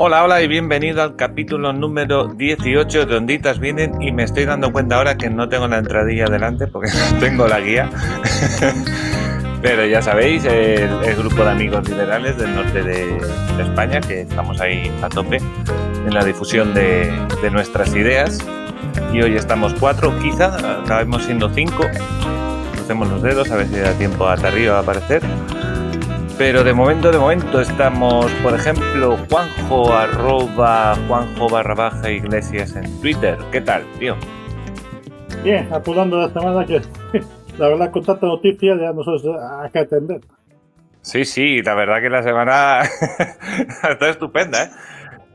Hola, hola y bienvenido al capítulo número 18 de Onditas Vienen y me estoy dando cuenta ahora que no tengo la entradilla delante porque no tengo la guía. Pero ya sabéis, el, grupo de amigos liberales del norte de, España, que estamos ahí a tope en la difusión de, nuestras ideas. Y hoy estamos cuatro, quizá acabemos siendo cinco. Crucemos los dedos a ver si da tiempo hasta arriba a aparecer. Pero de momento, de momento estamos, por ejemplo, Juanjo arroba Juanjo barra baja iglesias en Twitter. ¿Qué tal, tío? Bien, apurando la semana que la verdad con tanta noticia ya nosotros hay que atender. Sí, sí, la verdad que la semana está estupenda, ¿eh?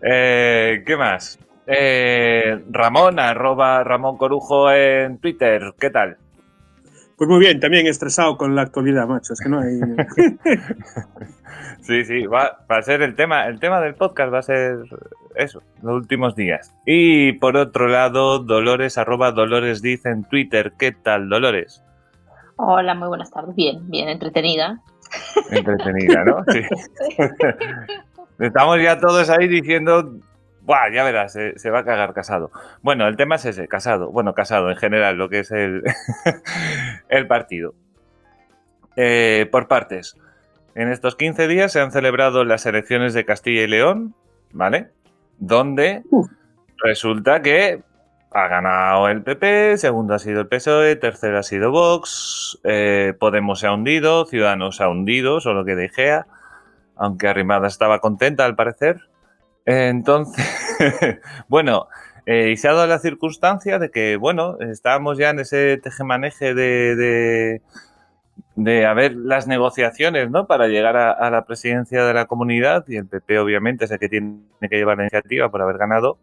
eh qué más? Eh, Ramón, arroba Ramón Corujo en Twitter, ¿qué tal? Pues muy bien, también estresado con la actualidad, macho. Es que no hay. sí, sí, va, a ser el tema. El tema del podcast va a ser eso, los últimos días. Y por otro lado, Dolores, arroba Dolores dice en Twitter. ¿Qué tal, Dolores? Hola, muy buenas tardes. Bien, bien, entretenida. Entretenida, ¿no? Sí. Estamos ya todos ahí diciendo Buah, ya verás, se, va a cagar casado. Bueno, el tema es ese, casado. Bueno, casado en general, lo que es el, el partido. Eh, por partes. En estos 15 días se han celebrado las elecciones de Castilla y León, ¿vale? Donde resulta que ha ganado el PP, segundo ha sido el PSOE, tercero ha sido Vox, eh, Podemos se ha hundido, Ciudadanos se ha hundido, solo que de Igea, aunque Arrimada estaba contenta al parecer. Entonces, bueno, eh, y se ha dado la circunstancia de que, bueno, estábamos ya en ese tejemaneje de, de, de haber las negociaciones, ¿no? Para llegar a, la presidencia de la comunidad y el PP obviamente es el que tiene que llevar la iniciativa por haber ganado.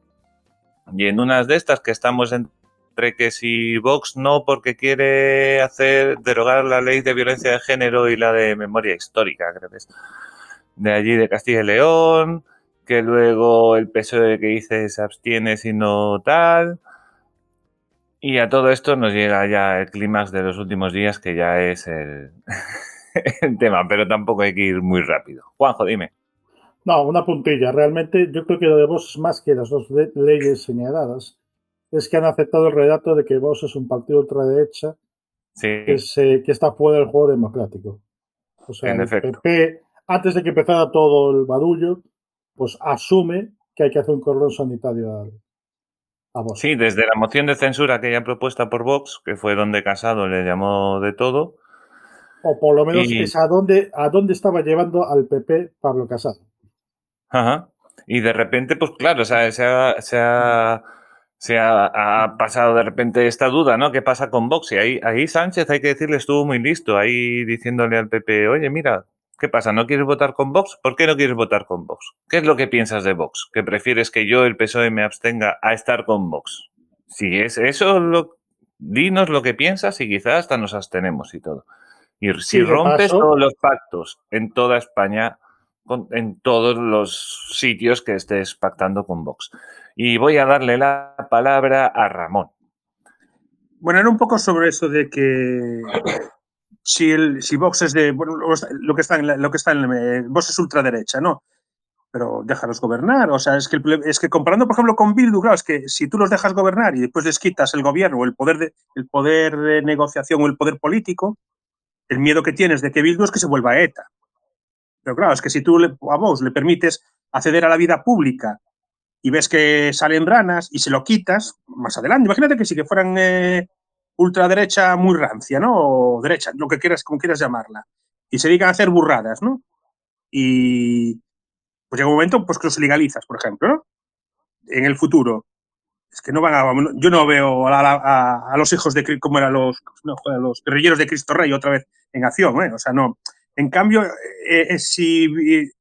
Y en unas de estas que estamos entre que si Vox no porque quiere hacer derogar la ley de violencia de género y la de memoria histórica, creo que es de allí de Castilla y León, que luego el PSOE que dice se abstiene si no tal. Y a todo esto nos llega ya el clímax de los últimos días, que ya es el, tema, pero tampoco hay que ir muy rápido. Juanjo, dime. No, una puntilla. Realmente yo creo que lo de Vox, más que las dos leyes señaladas, es que han aceptado el relato de que Vox es un partido ultraderecha que, que está fuera del juego democrático. O sea, el PP, antes de que empezara todo el barullo, pues asume que hay que hacer un cordón sanitario a, Vox. Sí, desde la moción de censura que ella propuesta por Vox, que fue donde Casado le llamó de todo. O por lo menos es a dónde, a dónde estaba llevando al PP Pablo Casado. Ajá. Y de repente, pues claro, se, ha, se, ha, pasado de repente esta duda, ¿no? ¿Qué pasa con Vox? Y ahí, ahí Sánchez, hay que decirle, estuvo muy listo, ahí diciéndole al PP, oye, mira, ¿Qué pasa? ¿No quieres votar con Vox? ¿Por qué no quieres votar con Vox? ¿Qué es lo que piensas de Vox? ¿Que prefieres que yo, el PSOE, me abstenga a estar con Vox? Si es eso, lo, dinos lo que piensas y quizás hasta nos abstenemos y todo. Y si rompes todos los pactos en toda España, en todos los sitios que estés pactando con Vox. Y voy a darle la palabra a Ramón. Bueno, era un poco sobre eso de que si, el, si Vox es de. Bueno, lo que está en. Lo que está en eh, Vox es ultraderecha, ¿no? Pero déjalos gobernar. O sea, es que, es que comparando, por ejemplo, con Bildu, claro, es que si tú los dejas gobernar y después les quitas el gobierno o el poder de, el poder de negociación o el poder político, el miedo que tienes de que Bildu es que se vuelva ETA. Pero claro, es que si tú a Vox le permites acceder a la vida pública y ves que salen ranas y se lo quitas, más adelante, imagínate que si que fueran eh, ultraderecha muy rancia, ¿no? O derecha, lo que quieras, como quieras llamarla. Y se dedican a hacer burradas, ¿no? Y pues llega un momento pues, que los legalizas, por ejemplo, ¿no? En el futuro. Es que no van a. Yo no veo a, los hijos de. como eran los. Los guerrilleros de Cristo Rey otra vez en acción, ¿eh? O sea, no. En cambio, eh, eh, si,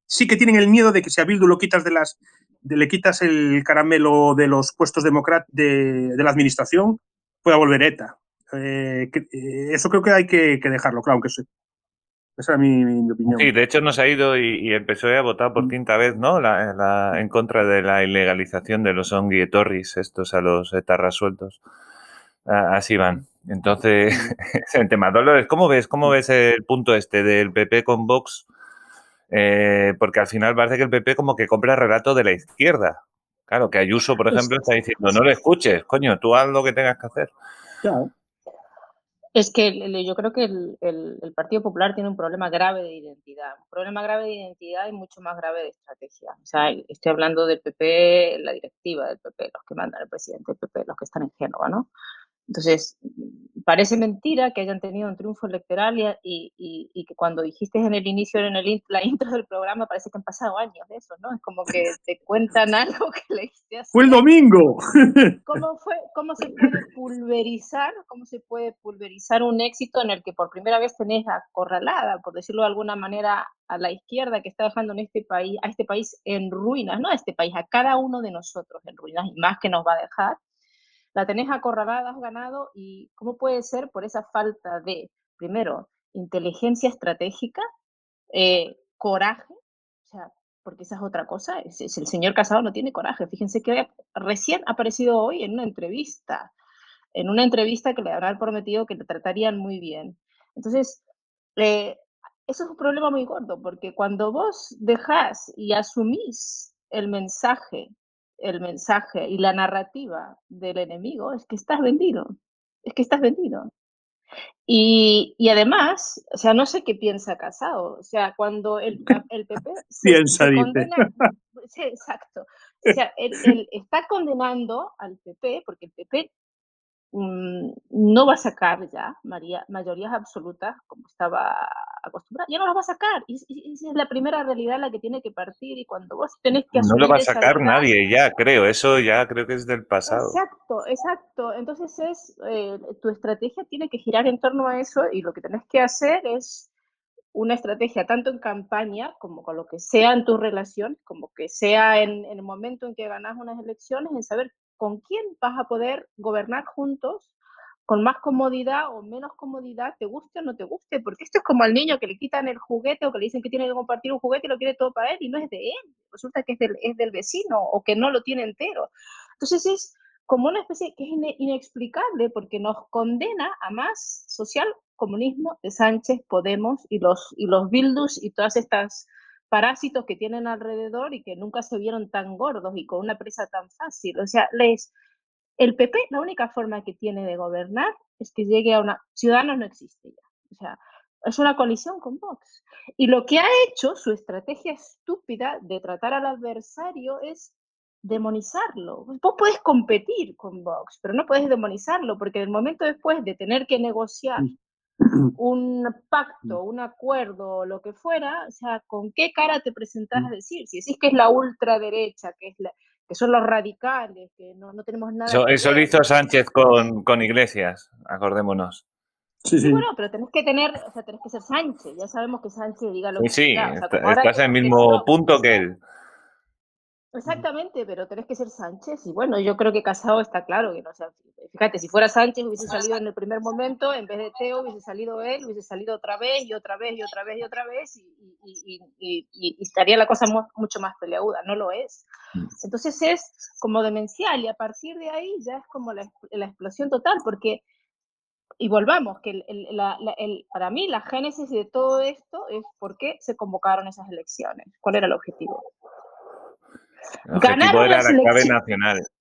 sí que tienen el miedo de que si a Bildu lo quitas de las. le quitas el caramelo de los puestos de, de la administración, pueda volver ETA. Eh, eh, eso creo que hay que, dejarlo, claro, que esa es mi, opinión. Sí, de hecho nos ha ido y, empezó a votar por mm. quinta vez, ¿no? en contra de la ilegalización de los onguietorris, estos a los etarras sueltos. así van. Entonces, el tema. Dolores, ¿cómo ves, ¿cómo mm. ves el punto este del PP con Vox? Eh, porque al final parece que el PP como que compra el relato de la izquierda. Claro, que Ayuso, por ejemplo, está diciendo, no le escuches, coño, tú haz lo que tengas que hacer. Claro. Es que yo creo que el, Partido Popular tiene un problema grave de identidad, un problema grave de identidad y mucho más grave de estrategia. O sea, estoy hablando del PP, la directiva del PP, los que mandan el presidente del PP, los que están en Génova, ¿no? Entonces, parece mentira que hayan tenido un triunfo electoral y, que cuando dijiste en el inicio, en el, la intro del programa, parece que han pasado años de eso, ¿no? Es como que te cuentan algo que le hacer. ¡Fue el domingo! ¿Cómo, fue, ¿Cómo se puede pulverizar, cómo se puede pulverizar un éxito en el que por primera vez tenés acorralada, por decirlo de alguna manera, a la izquierda que está dejando en este país, a este país en ruinas, no a este país, a cada uno de nosotros en ruinas y más que nos va a dejar? La tenés acorralada, has ganado, y ¿cómo puede ser por esa falta de, primero, inteligencia estratégica, eh, coraje, o sea, porque esa es otra cosa, es, el señor Casado no tiene coraje, fíjense que recién ha aparecido hoy en una entrevista, en una entrevista que le habrán prometido que le tratarían muy bien. Entonces, eh, eso es un problema muy gordo, porque cuando vos dejás y asumís el mensaje el mensaje y la narrativa del enemigo, es que estás vendido, es que estás vendido. Y, además, o sea, no sé qué piensa Casado, o sea, cuando el, el PP se, piensa, condena, sí, exacto, o sea, él, está condenando al PP, porque el PP Mm, no va a sacar ya María, mayorías absolutas como estaba acostumbrada, ya no las va a sacar. Y, esa es la primera realidad la que tiene que partir y cuando vos tenés que No lo va a sacar nadie ya, creo, eso ya creo que es del pasado. Exacto, exacto. Entonces es, eh, tu estrategia tiene que girar en torno a eso y lo que tenés que hacer es una estrategia tanto en campaña como con lo que sea en tu relación, como que sea en, en el momento en que ganas unas elecciones, en saber con quién vas a poder gobernar juntos con más comodidad o menos comodidad, te guste o no te guste, porque esto es como al niño que le quitan el juguete o que le dicen que tiene que compartir un juguete y lo quiere todo para él y no es de él, resulta que es del, es del vecino o que no lo tiene entero. Entonces es como una especie que es inexplicable porque nos condena a más social comunismo de Sánchez, Podemos y los, y los Bildus y todas estas parásitos que tienen alrededor y que nunca se vieron tan gordos y con una presa tan fácil. O sea, les, el PP, la única forma que tiene de gobernar es que llegue a una... Ciudadanos no existe ya. O sea, es una colisión con Vox. Y lo que ha hecho, su estrategia estúpida de tratar al adversario es demonizarlo. Vos podés competir con Vox, pero no podés demonizarlo, porque en el momento después de tener que negociar un pacto, un acuerdo, lo que fuera, o sea, ¿con qué cara te presentás a decir? Si decís que es la ultraderecha, que, es la, que son los radicales, que no, no tenemos nada... Eso, eso lo hizo Sánchez con, con Iglesias, acordémonos. Sí, sí. bueno, pero tenés que tener, o sea, tenés que ser Sánchez, ya sabemos que Sánchez diga lo que Sí, sí, estás en el mismo punto que él. Exactamente, pero tenés que ser Sánchez y bueno, yo creo que Casado está claro que no sea. Fíjate, si fuera Sánchez hubiese salido en el primer momento, en vez de Teo hubiese salido él, hubiese salido otra vez y otra vez y otra vez y otra vez y, estaría la cosa mucho más peleaguda, no lo es. Mm. Entonces es como demencial y a partir de ahí ya es como la, explosión total porque, y volvamos, que para mí la génesis de todo esto es por qué se convocaron esas elecciones, cuál era el objetivo. Ganaron las elecciones.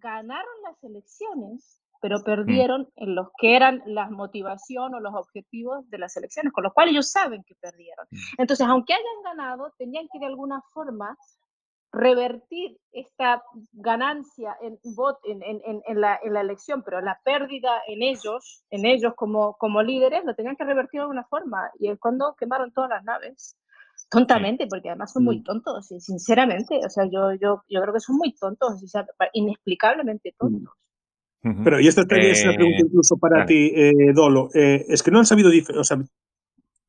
ganaron las elecciones, pero perdieron mm. en los que eran la motivación o los objetivos de las elecciones, con lo cual ellos saben que perdieron. Mm. Entonces, aunque hayan ganado, tenían que de alguna forma revertir esta ganancia en, en, en, en, la, en, la, elección, pero la pérdida en ellos, en ellos como, como líderes, lo tenían que revertir de alguna forma. Y es cuando quemaron todas las naves tontamente, porque además son muy mm. tontos, y sinceramente, o sea, yo, yo, yo creo que son muy tontos, inexplicablemente mm. tontos. Pero, y esta es una pregunta eh, incluso para ti, eh, Dolo, eh, es que no han sabido, o sea,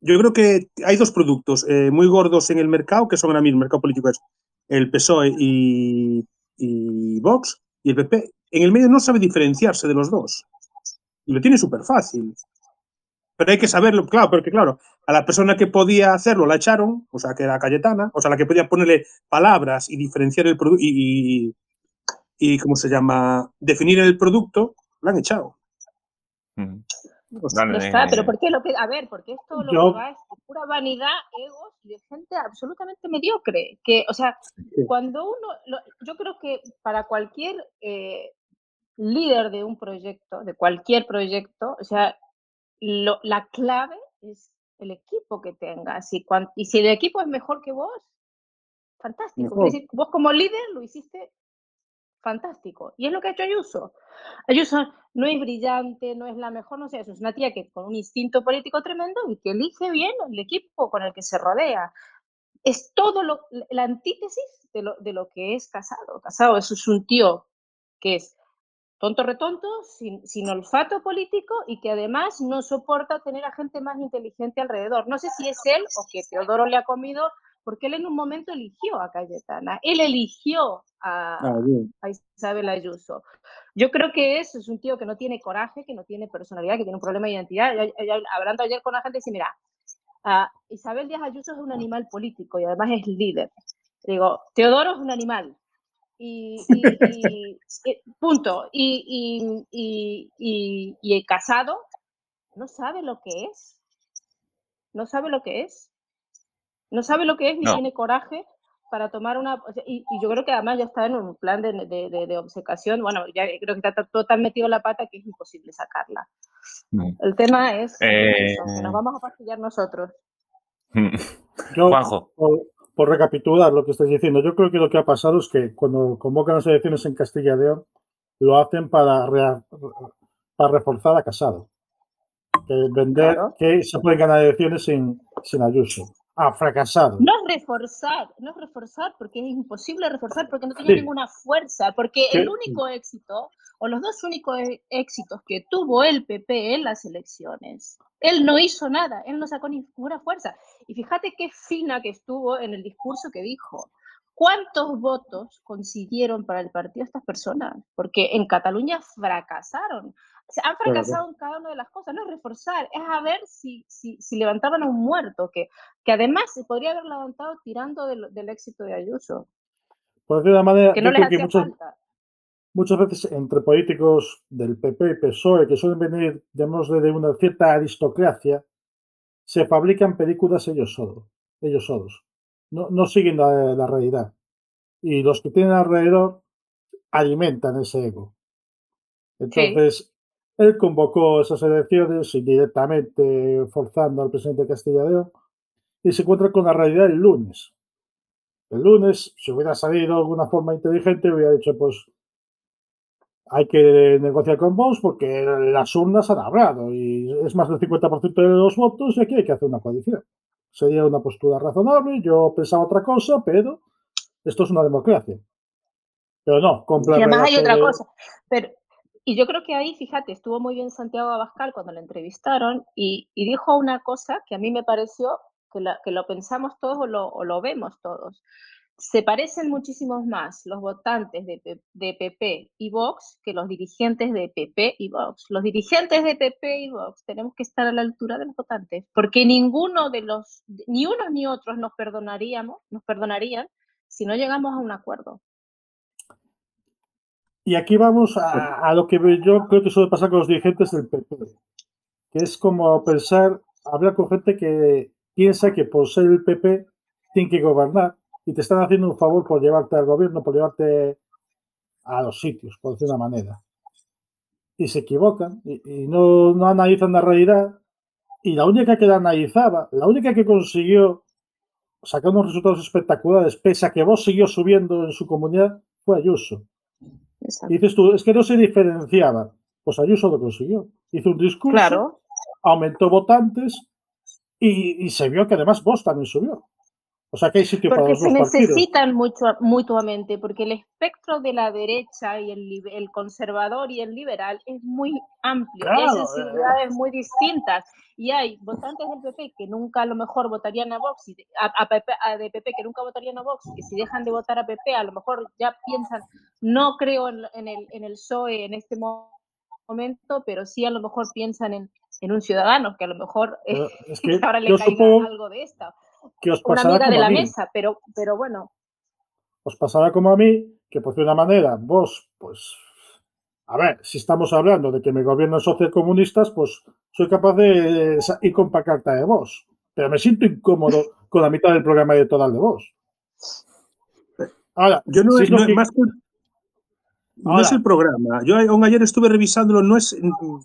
yo creo que hay dos productos muy gordos en el mercado, que son ahora mismo, el mercado político es el PSOE y, y Vox, y el PP, en el medio no sabe diferenciarse de los dos. Y lo tiene súper fácil. Pero hay que saberlo, claro, porque claro, a la persona que podía hacerlo la echaron, o sea, que era Cayetana, o sea, la que podía ponerle palabras y diferenciar el producto y, y, ¿cómo se llama? Definir el producto, la han echado. no está, pero ¿por qué lo que, a ver, porque esto lo que va es pura vanidad, egos y de gente absolutamente mediocre. Que, o sea, cuando uno, yo creo que para cualquier eh, líder de un proyecto, de cualquier proyecto, o sea, la clave es el equipo que tengas. Y, y si el equipo es mejor que vos, fantástico. vos como líder lo hiciste fantástico. Y es lo que ha hecho Ayuso. Ayuso no es brillante, no es la mejor, no sé, es una tía que con un instinto político tremendo y que elige bien el equipo con el que se rodea. Es todo lo, la antítesis de lo, de lo que es Casado. Casado es un tío que es tonto retonto, sin, sin, olfato político y que además no soporta tener a gente más inteligente alrededor. No sé si es él o que Teodoro le ha comido porque él en un momento eligió a Cayetana, él eligió a, ah, Isabel Ayuso. Yo creo que eso es un tío que no tiene coraje, que no tiene personalidad, que tiene un problema de identidad. Hablando ayer con la gente, dice, mira, Isabel Díaz Ayuso es un animal político y además es líder. Digo, Teodoro es un animal. Y, punto. Y, y, el casado no sabe lo que es. No sabe lo que es. No sabe lo que es ni tiene coraje para tomar una... y, yo creo que además ya está en un plan de, de, obcecación. Bueno, ya creo que está todo tan metido en la pata que es imposible sacarla. El tema es que nos eh. vamos a pastillar nosotros. Juanjo. Por, recapitular lo que estáis diciendo, yo creo que lo que ha pasado es que cuando convocan las elecciones en Castilla y León, lo hacen para, para reforzar a Casado. Que vender que se pueden ganar elecciones sin, sin Ayuso. Ha fracasado. No es reforzar, no es reforzar porque es imposible reforzar porque no tiene ninguna fuerza, porque el único éxito o los dos únicos e, éxitos que tuvo el PP en las elecciones, él no hizo nada, él no sacó ninguna fuerza. Y fíjate qué fina que estuvo en el discurso que dijo. ¿Cuántos votos consiguieron para el partido estas personas? Porque en Cataluña fracasaron. Se han fracasado en cada una de las cosas, no es reforzar, es a ver si, si, si levantaban a un muerto, que, que además se podría haber levantado tirando del, del éxito de Ayuso. Por decir de manera, que no les hacía falta. Muchas veces entre políticos del PP y PSOE, que suelen venir, digamos, de una cierta aristocracia, se fabrican películas ellos solos. Ellos solos. No, no siguen la, la realidad. Y los que tienen alrededor alimentan ese ego. Entonces, él convocó esas elecciones indirectamente forzando al presidente de Castilla y León y se encuentra con la realidad el lunes. El lunes, si hubiera salido de alguna forma inteligente, hubiera dicho, pues hay que negociar con vos porque las urnas han hablado y es más del 50% de los votos y aquí hay que hacer una coalición. Sería una postura razonable, yo pensaba otra cosa, pero esto es una democracia. Pero no, completamente. Y además hay otra cosa. Pero, y yo creo que ahí, fíjate, estuvo muy bien Santiago Abascal cuando lo entrevistaron y, dijo una cosa que a mí me pareció que, que lo pensamos todos o lo, o lo, vemos todos. Se parecen muchísimos más los votantes de, de, PP y Vox que los dirigentes de PP y Vox. Los dirigentes de PP y Vox tenemos que estar a la altura de los votantes, porque ninguno de los, ni unos ni otros nos perdonaríamos, nos perdonarían si no llegamos a un acuerdo. Y aquí vamos a, lo que yo creo que suele pasar con los dirigentes del PP, que es como pensar, hablar con gente que piensa que por ser el PP tiene que gobernar y te están haciendo un favor por llevarte al gobierno, por llevarte a los sitios, por decir una manera. Y se equivocan y, no, no, analizan la realidad. Y la única que la analizaba, la única que consiguió sacar unos resultados espectaculares, pese a que vos siguió subiendo en su comunidad, fue Ayuso. Dices tú, es que no se diferenciaba. Pues Ayuso lo consiguió. Hizo un discurso, aumentó votantes y, se vio que además vos también subió. O sea que hay sitio porque para los se necesitan mucho, mutuamente, porque el espectro de la derecha y el, el conservador y el liberal es muy amplio, hay eh. sensibilidades muy distintas. Y hay votantes del PP que nunca a lo mejor votarían a Vox, y a, PP, de PP que nunca votarían a Vox, que si dejan de votar a PP, a lo mejor ya piensan, no creo en, el, en el PSOE en este momento, pero sí a lo mejor piensan en, en un ciudadano que a lo mejor ahora le caiga algo de esta que os pasará una amiga de la mesa, pero, pero bueno. Os pasará como a mí, que por una manera vos, pues, A ver, si estamos hablando de que me gobiernan sociocomunistas, pues soy capaz de ir con carta de voz. Pero me siento incómodo con la mitad del programa electoral de voz. Ahora, yo no, es, no, más no es el programa. Yo ayer estuve revisándolo, no es,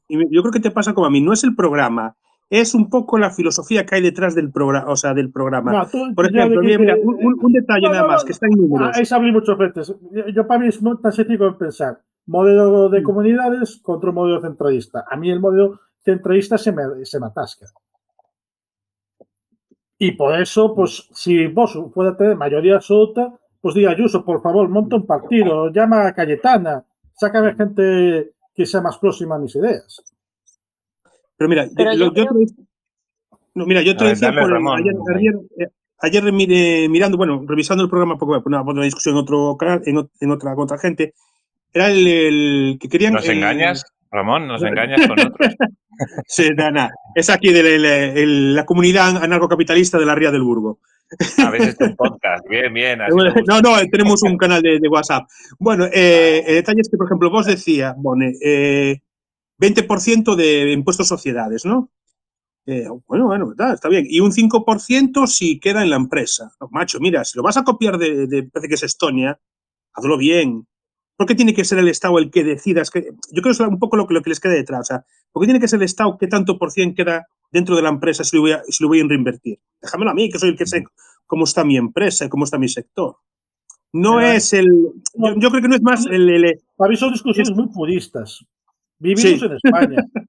yo creo que te pasa como a mí, no es el programa, es un poco la filosofía que hay detrás del programa, o sea, del programa. Por ejemplo, mira, un, detalle nada más, que está en números. Ah, se hablado muchas veces. Yo, para mí es no tan sencillo pensar. Modelo de mm. comunidades contra un modelo centralista. A mí el modelo centralista se me, se me atasca. Y por eso, pues, si vos puede tener mayoría absoluta, pues diga Ayuso, por favor, monta un partido, llama a Cayetana, sácame gente que sea más próxima a mis ideas. Pero mira, yo, te, no, mira, yo te decía ayer, eh, mirando, bueno, revisando el programa, porque una, una discusión en otro canal, en, otra con otra gente, era el, que querían. ¿Nos engañas, Ramón? ¿Nos engañas con otros? sí, nada, es aquí de la, comunidad anarcocapitalista de la Ría del Burgo. A veces un podcast, bien, bien. no, no, tenemos un canal de, WhatsApp. Bueno, eh, el detalle es que, por ejemplo, vos decía, Bone, eh, 20% de impuestos sociedades, ¿no? Eh, bueno, bueno, está, está, bien. Y un 5% si queda en la empresa. macho, mira, si lo vas a copiar de, de, parece que es Estonia, hazlo bien. ¿Por qué tiene que ser el Estado el que decida? que, yo creo que es un poco lo que, lo que les queda detrás. O sea, ¿Por qué tiene que ser el Estado qué tanto por cien queda dentro de la empresa si lo voy a, si lo voy a reinvertir? Déjamelo a mí, que soy el que sé cómo está mi empresa cómo está mi sector. No es el. Yo, creo que no es más el. el para mí son discusiones muy puristas. Vivimos en España.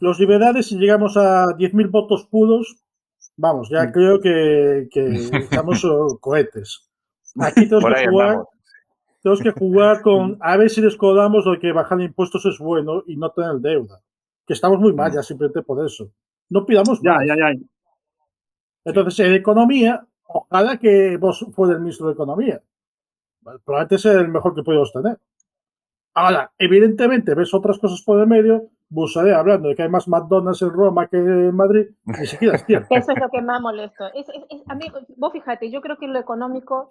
Los liberales, si llegamos a 10.000 votos puros, vamos, ya creo que, que estamos cohetes. Aquí tenemos que jugar. Tenemos que jugar con a ver si descodamos lo que bajar impuestos es bueno y no tener deuda. Que estamos muy mal ya simplemente por eso. No pidamos Ya, ya, ya. Entonces, en economía, ojalá que vos fuera el ministro de Economía. Probablemente es el mejor que podemos tener. Ahora, evidentemente, ves otras cosas por el medio, buscaré hablando de que hay más McDonald's en Roma que en Madrid, ni siquiera es cierto. Eso es lo que más molesto. a mí, vos fíjate, yo creo que en lo económico,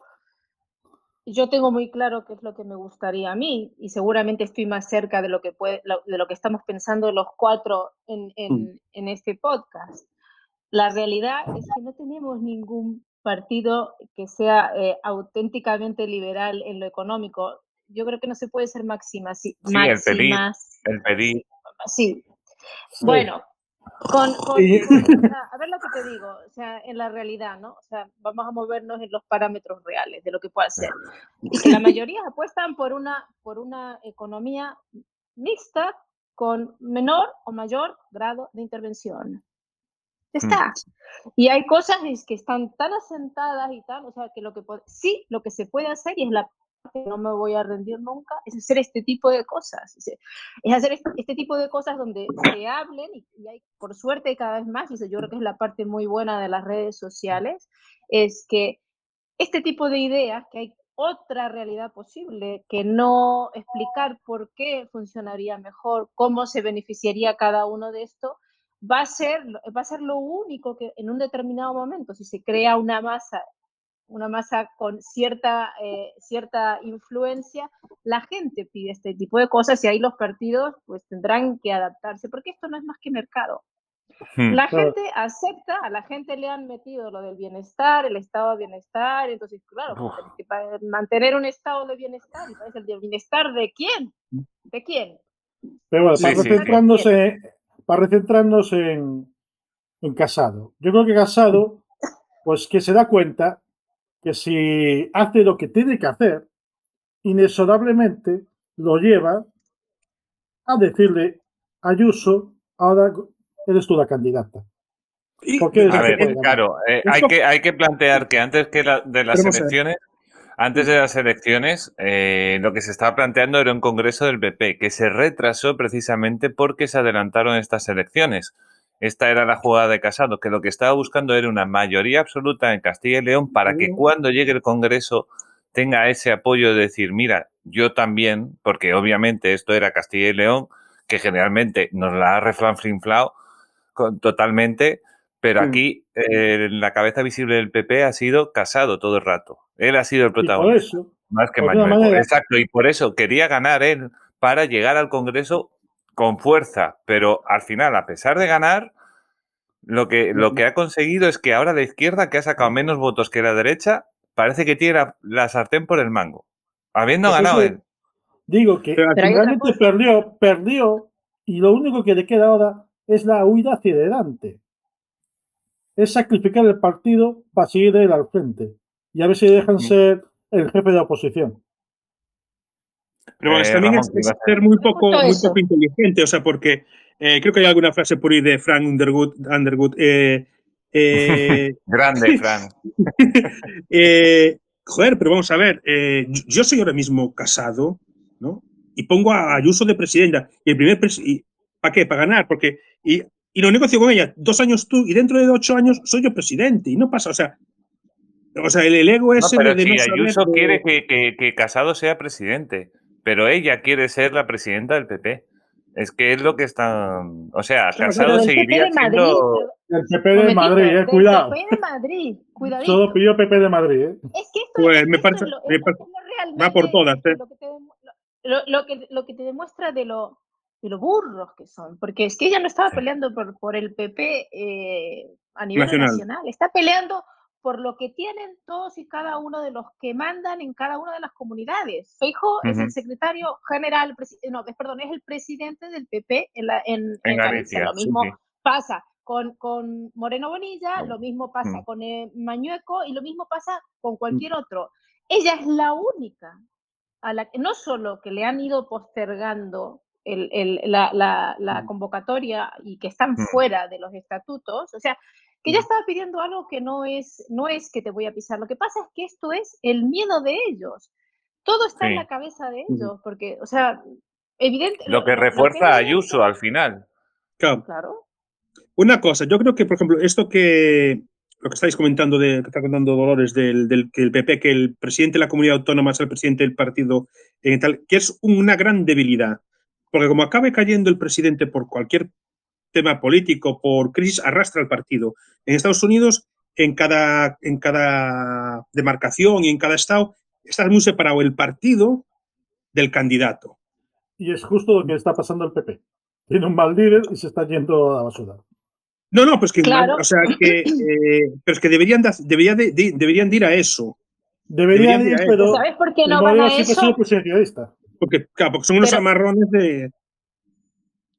yo tengo muy claro qué es lo que me gustaría a mí y seguramente estoy más cerca de lo que, puede, de lo que estamos pensando los cuatro en, en, mm. este podcast. La realidad es que no tenemos ningún partido que sea eh, auténticamente liberal en lo económico yo creo que no se puede ser máxima. Sí, sí el pedir. El pedir. Sí. Bueno, con, a ver lo que te digo, o sea, en la realidad, ¿no? O sea, vamos a movernos en los parámetros reales de lo que puede ser. Y que la mayoría apuestan por una, por una economía mixta con menor o mayor grado de intervención. Mm. Está. Y hay cosas que están tan asentadas y tal, o sea, que lo que sí, lo que se puede hacer y es la que no me voy a rendir nunca, es hacer este tipo de cosas. Es hacer este, este, tipo de cosas donde se hablen y, hay, por suerte cada vez más, y yo creo que es la parte muy buena de las redes sociales, es que este tipo de ideas, que hay otra realidad posible, que no explicar por qué funcionaría mejor, cómo se beneficiaría cada uno de esto, va a ser, va a ser lo único que en un determinado momento, si se crea una masa una masa con cierta, eh, cierta influencia, la gente pide este tipo de cosas y ahí los partidos pues tendrán que adaptarse, porque esto no es más que mercado. Hmm. La gente acepta, a la gente le han metido lo del bienestar, el estado de bienestar, entonces, claro, para mantener un estado de bienestar, ¿el de bienestar de quién? ¿De quién? Pero bueno, para, recentrarnos, para recentrarnos en, en Casado, yo creo que Casado, pues que se da cuenta que si hace lo que tiene que hacer, inexorablemente lo lleva a decirle Ayuso, ahora eres tú la candidata. a ver, claro, eh, hay, que, hay que plantear que antes que de las elecciones, antes de las elecciones, eh, lo que se estaba planteando era un congreso del PP, que se retrasó precisamente porque se adelantaron estas elecciones. Esta era la jugada de Casado, que lo que estaba buscando era una mayoría absoluta en Castilla y León para que cuando llegue el Congreso tenga ese apoyo de decir, mira, yo también, porque obviamente esto era Castilla y León, que generalmente nos la ha reflanflinflado totalmente, pero aquí eh, la cabeza visible del PP ha sido Casado todo el rato. Él ha sido el protagonista. más que Manuel. Exacto, y por eso quería ganar él para llegar al Congreso con fuerza, pero al final, a pesar de ganar, lo que, lo que ha conseguido es que ahora la izquierda, que ha sacado menos votos que la derecha, parece que tiene la, sartén por el mango, habiendo pues ganado él. Digo que realmente perdió, perdió, y lo único que le queda ahora es la huida hacia adelante. Es sacrificar el partido para seguir él al frente. Y a ver si dejan mm. ser el jefe de oposición. Pero eh, también es, ser muy poco, muy poco inteligente, o sea, porque eh, creo que hay alguna frase por ahí de Frank Underwood. Underwood eh, Grande, Frank. joder, pero vamos a ver, yo soy ahora mismo casado, ¿no? Y pongo a Ayuso de presidenta. Y el primer ¿Para qué? Para ganar, porque. Y, y lo negocio con ella, dos años tú, y dentro de ocho años soy yo presidente. Y no pasa, o sea, o sea, el, ego es el de si Ayuso quiere que, que, que, Casado sea presidente pero ella quiere ser la presidenta del PP. Es que es lo que está. O sea, Casado seguiría siendo. El PP de Madrid, eh, cuidado. El PP de Madrid, cuidadito. Todo pidió PP de Madrid, eh. Es que esto pues me parece. va por todas, eh. Lo que, te, lo, que, te demuestra de lo, de lo burros que son, porque es que ella no estaba peleando por, por el PP eh, a nivel nacional, está peleando por lo que tienen todos y cada uno de los que mandan en cada una de las comunidades. Feijo es el secretario general, no, perdón, es el presidente del PP en, la, en, Galicia. Lo mismo pasa con, con, Moreno Bonilla, lo mismo pasa con eh, Mañueco y lo mismo pasa con cualquier otro. Ella es la única a la que no solo que le han ido postergando el, el, la, la, la, convocatoria y que están fuera de los estatutos, o sea, que ella estaba pidiendo algo que no es, no es que te voy a pisar. Lo que pasa es que esto es el miedo de ellos. Todo está en la cabeza de ellos, porque, o sea, evidente. Lo que refuerza a Ayuso al final. Claro. Una cosa, yo creo que, por ejemplo, esto que lo que estáis comentando, de, que está contando Dolores, del, del, que el PP, que el presidente de la comunidad autónoma es el presidente del partido, en tal, que es una gran debilidad. Porque como acabe cayendo el presidente por cualquier tema político, por crisis, arrastra al partido. En Estados Unidos, en cada, en cada demarcación y en cada estado, está muy separado el partido del candidato. Y es justo lo que está pasando al PP. Tiene un mal líder y se está yendo a la basura. No, no, pues que, o sea, que, eh, pero es que deberían, deberían, de, deberían ir a eso. Deberían, ir, pero. ¿Sabes por qué no van a eso? Porque, claro, porque son unos amarrones de.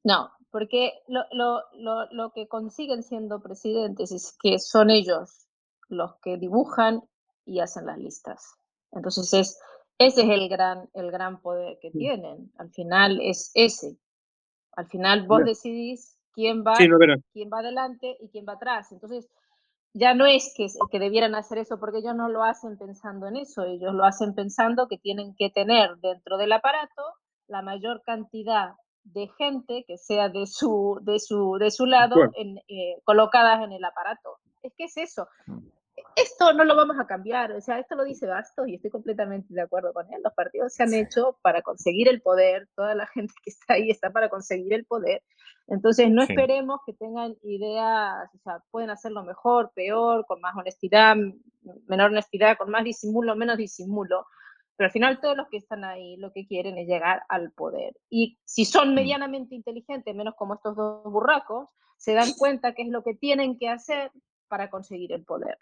No, porque lo, lo, lo, lo, que consiguen siendo presidentes es que son ellos los que dibujan y hacen las listas. Entonces es, ese es el gran, el gran poder que tienen. Al final es ese. Al final vos decidís quién va, quién va adelante y quién va atrás. Entonces ya no es que, que debieran hacer eso porque ellos no lo hacen pensando en eso, ellos lo hacen pensando que tienen que tener dentro del aparato la mayor cantidad de gente que sea de su, de su, de su lado en, eh, colocadas en el aparato. Es que es eso. Mm. Esto no lo vamos a cambiar, o sea, esto lo dice Bastos y estoy completamente de acuerdo con él. Los partidos se han hecho para conseguir el poder, toda la gente que está ahí está para conseguir el poder. Entonces, no esperemos que tengan ideas, o sea, pueden hacerlo mejor, peor, con más honestidad, menor honestidad, con más disimulo, menos disimulo, pero al final todos los que están ahí lo que quieren es llegar al poder. Y si son mm. medianamente inteligentes, menos como estos dos burracos, se dan cuenta qué es lo que tienen que hacer para conseguir el poder.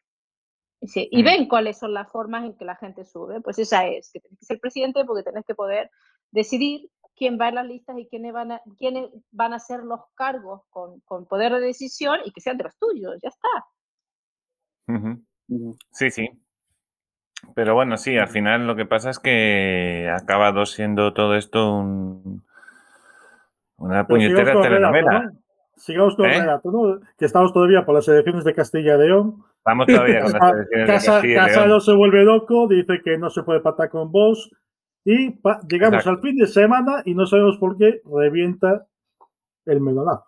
Y, mm. ven cuáles son las formas en que la gente sube. Pues esa es, que tenés que ser presidente porque tenés que poder decidir quién va en las listas y quiénes van a, quiénes van a ser los cargos con, con poder de decisión y que sean de los tuyos. Ya está. Sí, sí. Pero bueno, sí, al final lo que pasa es que ha acabado siendo todo esto un, una puñetera telenovela. Sigamos con el ¿Eh? relato, ¿no? Que estamos todavía por las elecciones de Castilla y León. Estamos todavía con las elecciones de Castilla y León. Casado se vuelve loco, dice que no se puede patar con vos. Y llegamos al fin de semana y no sabemos por qué revienta el melonazo.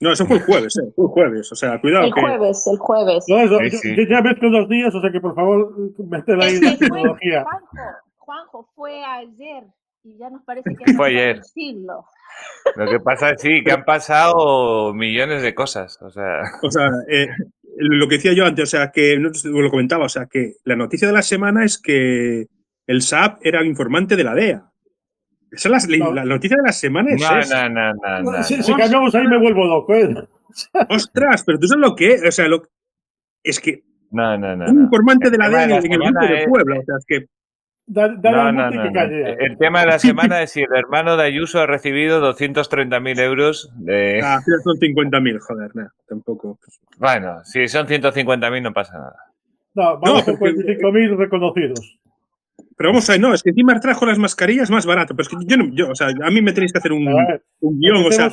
No, eso fue el jueves, ¿eh? Fue el jueves, o sea, cuidado. El jueves, el jueves. No, eso, Yo, ya mezclo dos días, o sea que por favor, métela ahí la tecnología. Juanjo, Juanjo, fue ayer y ya nos parece que fue ayer. Decirlo. Lo que pasa es sí, que han pasado millones de cosas, o sea. O sea, eh, lo que decía yo antes, o sea, que lo comentaba, o sea, que la noticia de la semana es que el SAP era el informante de la DEA. Esa es la, la, noticia de la semana. Es no, esa. no, no, no, no, Si, si cambiamos ahí me vuelvo loco, ¿eh? Ostras, pero tú sabes lo que es. O sea, lo, es que No, no, no. un no. informante de la DEA en de la el semana de es- Puebla. O sea, es que Da- Dale No, no, no, no. El tema de la semana es si el hermano de Ayuso ha recibido 230.000 euros de... ah, son 50.000, joder, nada, tampoco. Bueno, si son 150.000 no pasa nada. No, vamos No, a 45.000 reconocidos. Pero vamos a no, es que encima trajo las mascarillas más barato. Pero es que yo no, yo, o sea, a mí me tenéis que hacer un, ver, un guion, o sea,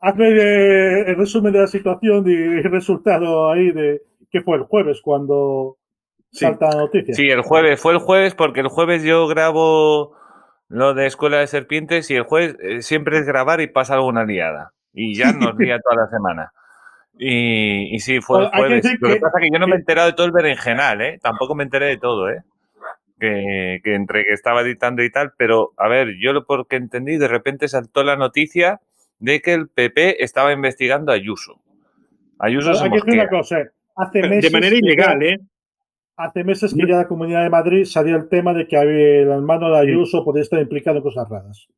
Hazme eh, el resumen de la situación y el resultado ahí de que fue el jueves cuando Sí. salta la noticia. Sí, el jueves, fue el jueves porque el jueves yo grabo lo de Escuela de Serpientes y el jueves eh, siempre es grabar y pasa alguna liada. Y ya nos lía toda la semana. Y, y sí, fue el jueves. Lo que pasa es que yo no me he enterado de todo el berenjenal, ¿eh? Tampoco me enteré de todo, ¿eh? Que, que entre que estaba editando y tal, pero a ver, yo lo porque entendí, de repente saltó la noticia de que el PP estaba investigando a Ayuso. Ayuso Hay se mosquea. una cosa. eh, Hace de meses manera que ya- ilegal, ¿eh? Hace meses que ya la Comunidad de Madrid salía el tema de que había- el hermano de Ayuso podía estar implicado en cosas raras.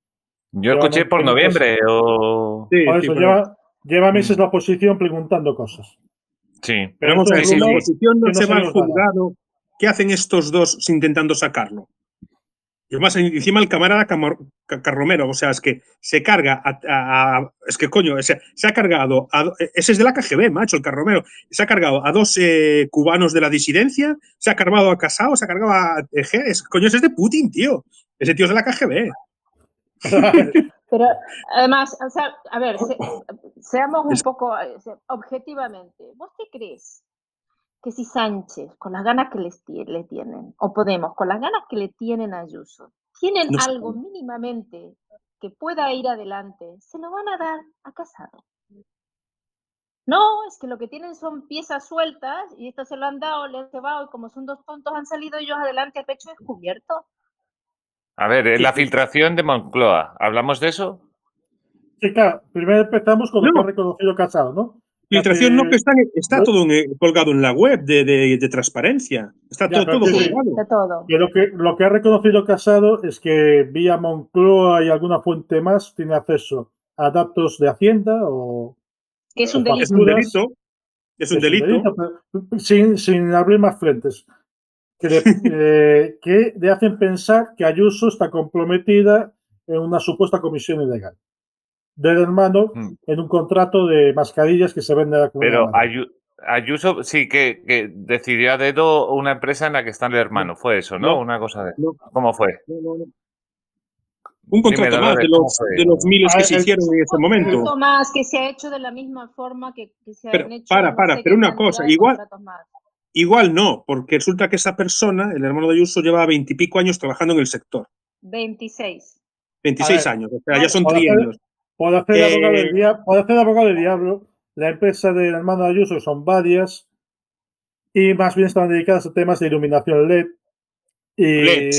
Yo escuché no por noviembre o... Sí, Por sí, eso pero, lleva, meses la oposición preguntando cosas. Sí. pero vamos a si es la oposición no se va al juzgado, ¿qué hacen estos dos intentando sacarlo? Y además, encima el camarada Camar- Ca- Carromero, o sea, es que se carga a, a- a- es que coño, se, se ha cargado, a, ese es de la KGB, macho, el Carromero, se ha cargado a dos eh, cubanos de la disidencia, se ha cargado a Casado, se ha cargado a Eje, es, coño, ese es de Putin, tío, ese tío es de la KGB. Pero además, o sea, a ver, se- seamos un poco eh, objetivamente. ¿Vos qué crees? Que si Sánchez, con las ganas que les le tienen, o Podemos, con las ganas que le tienen a Ayuso, tienen No algo mínimamente que pueda ir adelante, se lo van a dar a Casado. No, es que lo que tienen son piezas sueltas y estas se lo han dado, le han cebado y como son dos tontos han salido ellos adelante a pecho descubierto. A ver, es Sí, la sí. filtración de Moncloa. ¿Hablamos de eso? Sí, claro, primero empezamos con lo No. que ha reconocido Casado, ¿no? Filtración no, que está, está todo en- eh, colgado en la web de, de- de transparencia. Está Ya, todo, todo sí, sí. colgado. De todo. Que lo, que lo que ha reconocido Casado es que vía Moncloa y alguna fuente más tiene acceso a datos de Hacienda o Que es un Es delito. un Facturas. delito. Es un es un delito. pero sin, sin abrir más frentes. Que le, eh, que le hacen pensar que Ayuso está comprometida en una supuesta comisión ilegal del hermano Mm. en un contrato de mascarillas que se vende a la comunidad. Pero. Ayu- Ayuso sí que, que decidió a dedo una empresa en la que está el hermano. Fue eso, ¿no? No. Una cosa de... No. ¿Cómo fue? No, no, no. Un contrato más de ¿cómo los, de los miles Ah, que se el- hicieron en ese momento. contrato más que se ha hecho de la misma forma que, que se Pero, han hecho. para, no para, sé pero una cosa, igual-. Igual no, porque resulta que esa persona, el hermano de Ayuso, lleva veintipico años trabajando en el sector. 26. 26 A ver, años. O sea, ya son trienios. Por hacer, Eh, abogado del dia- por hacer de abogado del diablo, la empresa del hermano de Ayuso son varias y más bien están dedicadas a temas de iluminación LED. Y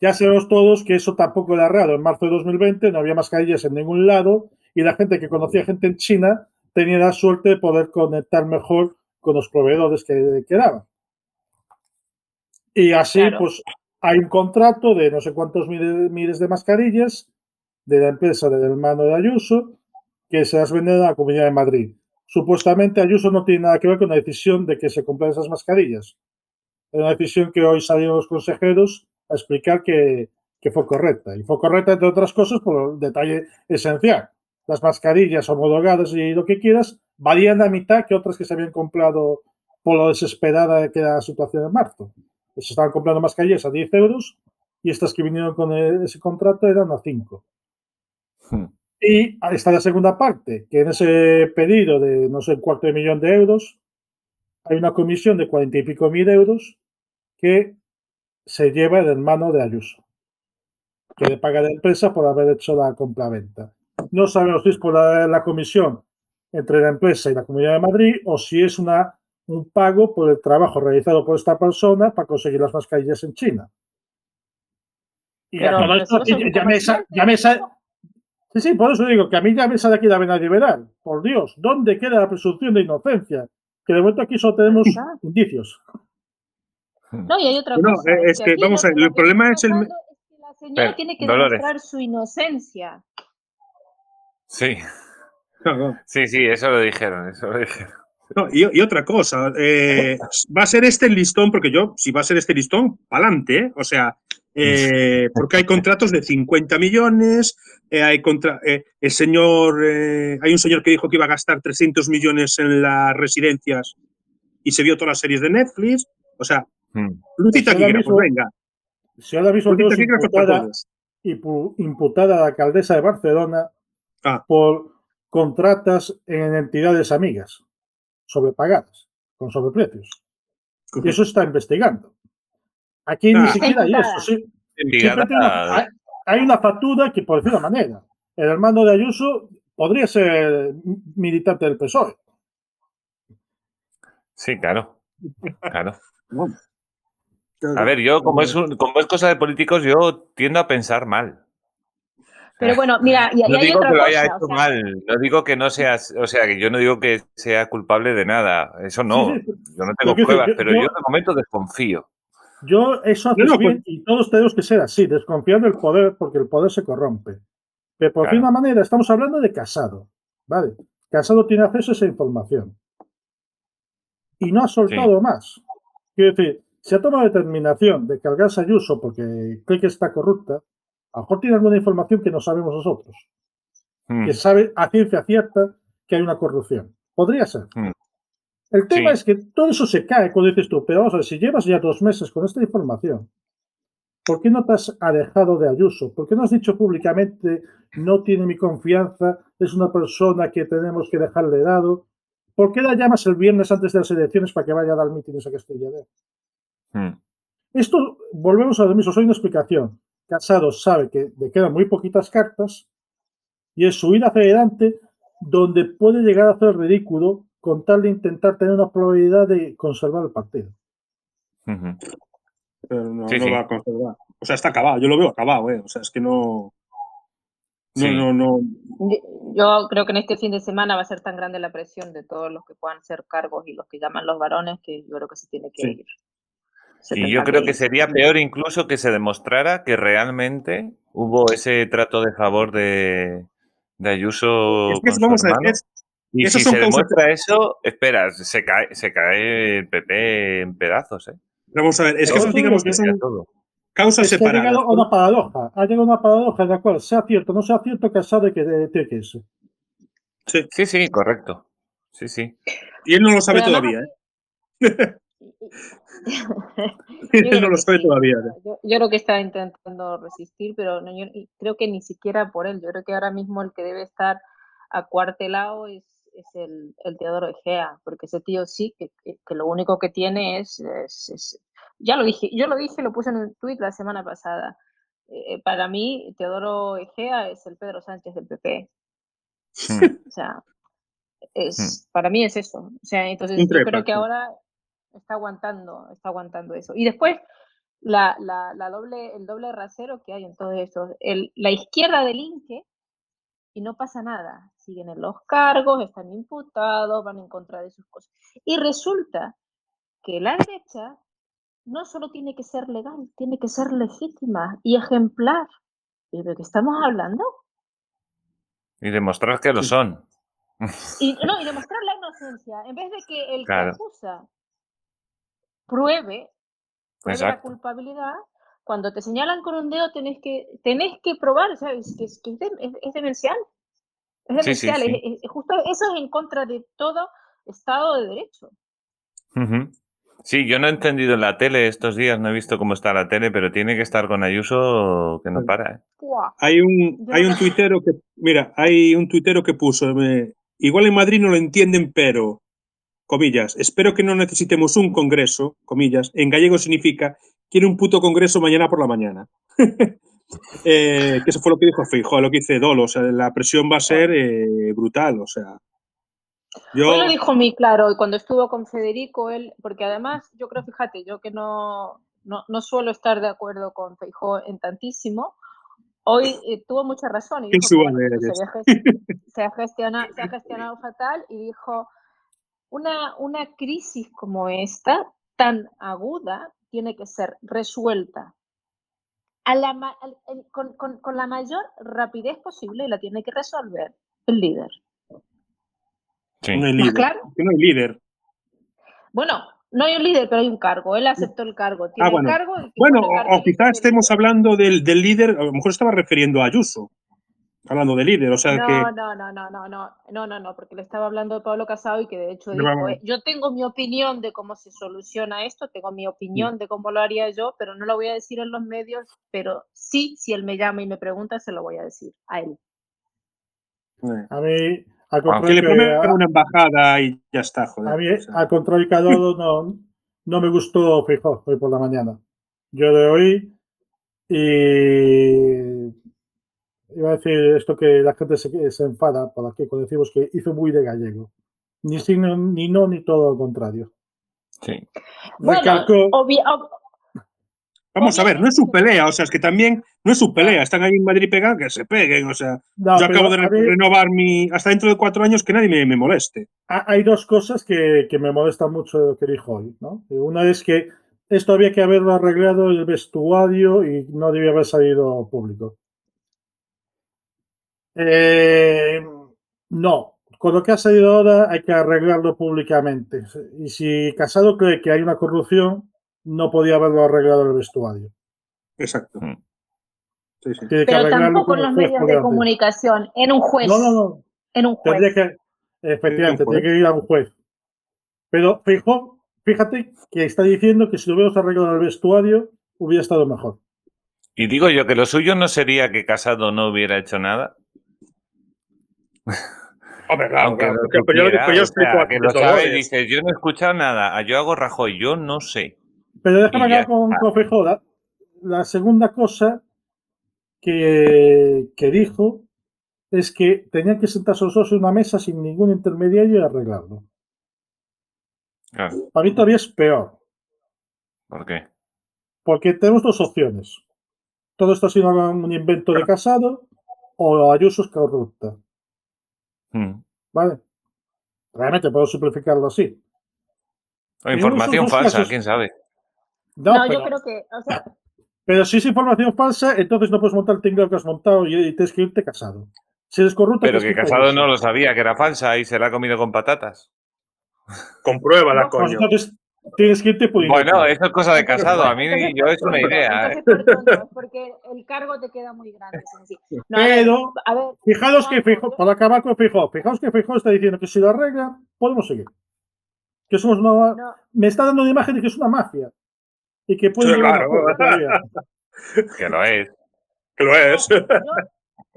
ya sabemos todos que eso tampoco era raro. En marzo de 2020 no había mascarillas en ningún lado y la gente que conocía gente en China tenía la suerte de poder conectar mejor con los proveedores que quedaban. Y así, Claro. pues, hay un contrato de no sé cuántos miles, miles de mascarillas de la empresa del hermano de Ayuso que se las venden a la Comunidad de Madrid. Supuestamente Ayuso no tiene nada que ver con la decisión de que se compren esas mascarillas. Es una decisión que hoy salieron los consejeros a explicar que, fue correcta. Y fue correcta, entre otras cosas, por el detalle esencial. Las mascarillas homologadas y lo que quieras valían la mitad que otras que se habían comprado por lo desesperada que era la situación en marzo. Se estaban comprando mascarillas a 10 euros y estas que vinieron con el- ese contrato eran a 5. Hmm. Y ahí está la segunda parte, que en ese pedido de no sé, un cuarto de millón de euros, hay una comisión de cuarenta y pico mil euros que se lleva el hermano de Ayuso, que le paga a la empresa por haber hecho la compraventa. No sabemos si es por la, la comisión entre la empresa y la Comunidad de Madrid o si es una, un pago por el trabajo realizado por esta persona para conseguir las mascarillas en China. Y ya me sa- ya me Sí, sí, por eso digo que a mí ya me sale aquí la vena liberal. Por Dios, ¿dónde queda la presunción de inocencia? Que de momento aquí solo tenemos indicios. No, y hay otra No, cosa. eh, es que, vamos a ver, el problema es el- pasando es que las señora tiene que demostrar su inocencia. Sí. Sí, sí, eso lo dijeron, eso lo dijeron. y, otra cosa, eh, va a ser este el listón, porque yo, si va a ser este listón, pa'lante, ¿eh? O sea, eh, porque hay contratos de 50 millones, hay contra, el señor, hay un señor que dijo que iba a gastar 300 millones en las residencias y se vio todas las series de Netflix. O sea, hmm. Lucita pues venga. Si ahora mismo imputada, imputada a la alcaldesa de Barcelona ah. por contratas en entidades amigas sobrepagadas, con sobreprecios. Y eso está investigando. Aquí ni siquiera hay eso. Sí. hay, una factura que, por decir una manera, el hermano de Ayuso podría ser militante del PSOE. Sí, claro. Claro. A ver, yo, como es, como es cosa de políticos, yo tiendo a pensar mal. Pero bueno, mira, y, no digo que lo haya hecho mal, no digo que no sea, o sea, que yo no digo que sea culpable de nada, eso no, yo no tengo pruebas, pero yo, de momento desconfío. Yo eso hace bien y todos tenemos que ser así, desconfiar del poder porque el poder se corrompe. Pero por fin una manera, estamos hablando de Casado, ¿vale? Casado tiene acceso a esa información y no ha soltado más. Quiero decir, se ha tomado determinación de cargarse a Ayuso porque cree que está corrupta, a lo mejor tiene alguna información que no sabemos nosotros, hmm. que sabe a ciencia cierta que hay una corrupción. Podría ser. Hmm. El tema es que todo eso se cae cuando dices tú, pero vamos a ver, si llevas ya dos meses con esta información, ¿por qué no te has alejado de Ayuso? ¿Por qué no has dicho públicamente, no tiene mi confianza, es una persona que tenemos que dejarle dado? ¿Por qué la llamas el viernes antes de las elecciones para que vaya a dar mítines a Castilla hmm. Esto, volvemos a lo mismo, soy una explicación. Casado sabe que le quedan muy poquitas cartas y es su hacia adelante donde puede llegar a hacer ridículo con tal de intentar tener una probabilidad de conservar el partido. Pero no, va a conservar. O sea, está acabado, yo lo veo acabado, ¿eh? O sea, es que no. No, no, no. Yo creo que en este fin de semana va a ser tan grande la presión de todos los que puedan ser cargos y los que llaman los varones que yo creo que se tiene que ir. y yo creo que sería peor incluso que se demostrara que realmente hubo ese trato de favor de, de Ayuso. Es que vamos a y si se demuestra eso, espera, se cae, se cae el PP en pedazos, ¿eh? Vamos a ver, es que eso digamos que son, todo. Causas separadas. Ha llegado una paradoja. Ha llegado una paradoja de la cual sea cierto no sea cierto que sabe que tiene que eso. Sí. sí, sí, correcto. Sí, sí. Y él no lo sabe todavía, ¿eh? él no lo sabe todavía. ¿eh? Yo, creo que está intentando resistir, pero no, yo creo que ni siquiera por él. Yo creo que ahora mismo el que debe estar acuartelado es, es el, el Teodoro Egea, porque ese tío sí, que, que, lo único que tiene es, es ya lo dije, yo lo dije, lo puse en un tuit la semana pasada. Eh, para mí, Teodoro Egea es el Pedro Sánchez del PP. Hmm. o sea, es, hmm. para mí es eso. O sea, entonces yo creo que ahora está aguantando, está aguantando eso. Y después, la, la, la doble, el doble rasero que hay en todo esto. El, la izquierda delinque y no pasa nada. Siguen en los cargos, están imputados, van en contra de sus cosas. Y resulta que la derecha no solo tiene que ser legal, tiene que ser legítima y ejemplar. ¿Y de qué estamos hablando? Y demostrar que lo son. Y, no, y demostrar la inocencia. En vez de que el que acusa pruebe, la culpabilidad, cuando te señalan con un dedo tenés que, tenés que probar, ¿sabes? Que, es, es, demencial. Es demencial. justo eso es en contra de todo Estado de Derecho. Sí, yo no he entendido en la tele estos días, no he visto cómo está la tele, pero tiene que estar con Ayuso que no para. ¿eh? Hay un, hay un tuitero que, mira, hay un tuitero que puso, igual en Madrid no lo entienden, pero, comillas, espero que no necesitemos un congreso, comillas, en gallego significa, quiere un puto congreso mañana por la mañana. eh, que eso fue lo que dijo Feijóo, lo que dice Dolo, o sea, la presión va a ser eh, brutal, o sea. Yo... lo dijo muy claro y cuando estuvo con Federico, él, porque además yo creo, fíjate, yo que no, no, no suelo estar de acuerdo con Feijó en tantísimo, hoy eh, tuvo mucha razón y dijo se, ha gestionado, se ha gestionado fatal y dijo, una, una crisis como esta, tan aguda, tiene que ser resuelta con, la mayor rapidez posible la tiene que resolver el líder. Sí. No hay líder. Claro? No hay líder. Bueno, no hay un líder, pero hay un cargo. Él aceptó el cargo. Tiene ah, bueno. cargo bueno, o, quizás estemos hablando del, del, líder, a lo mejor estaba refiriendo a Ayuso hablando de líder, o sea no, que... No, no, no, no, no, no, no, no, porque le estaba hablando de Pablo Casado y que de hecho dijo, eh, yo tengo mi opinión de cómo se soluciona esto, tengo mi opinión de cómo lo haría yo, pero no lo voy a decir en los medios, pero sí, si él me llama y me pregunta, se lo voy a decir a él. A mí, al contrario, le una embajada y ya está, joder. A mí, al contrario, no, no me gustó fijo hoy por la mañana. Yo de hoy y iba a decir esto que la gente se, se enfada por aquí cuando decimos que hizo muy de gallego. Ni sí, ni no, ni todo lo contrario. Sí. Vamos a ver, no es su pelea, o sea, es que también no es su pelea, están ahí en Madrid pegados, que se peguen, o sea, yo acabo de renovar mi, hasta dentro de cuatro años que nadie me, moleste. Hay dos cosas que, que, me molestan mucho de lo que dijo hoy, ¿no? Una es que esto había que haberlo arreglado el vestuario y no debía haber salido público. Eh, no, con lo que ha salido ahora hay que arreglarlo públicamente. Y si Casado cree que hay una corrupción, no podía haberlo arreglado en el vestuario. Exacto. Mm. Pero tampoco en los medios de comunicación, en un juez. No, no, no. En un juez. que, efectivamente, tiene que ir a un juez. Pero fijo, fíjate que está diciendo que si lo hubiéramos arreglado en el vestuario, hubiera estado mejor. Y digo yo que lo suyo no sería que Casado no hubiera hecho nada. Hombre, claro, claro, yo, que lo sabe, dice, yo no he escuchado nada, yo hago Rajoy, yo no sé. Pero déjame hablar con, con La segunda cosa que, que, dijo es que tenían que sentarse los dos en una mesa sin ningún intermediario y arreglarlo. Para mí todavía es peor. ¿Por qué? Porque tenemos dos opciones. Todo esto ha sido un invento de casado o Ayuso es corrupta. ¿Vale? Realmente puedo simplificarlo así. O información falsa, quién sabe. No, yo creo que. pero si es información falsa, entonces no puedes montar el tinglado que has montado y, tienes que irte casado. Si eres corrupto. Pero que casado no lo sabía, que era falsa y se la ha comido con patatas. Compruébala, la pues coño. Tienes que irte Bueno, eso es cosa de casado. A mí yo es una idea. ¿eh? Porque el cargo te queda muy grande. Pero, fijaos que fijo, para acabar con fijo, fijaos que fijo está diciendo que si lo arreglan, podemos seguir. Que somos una. Me está dando una imagen de que es una mafia. Y que puede. claro. que lo es. Que lo es. No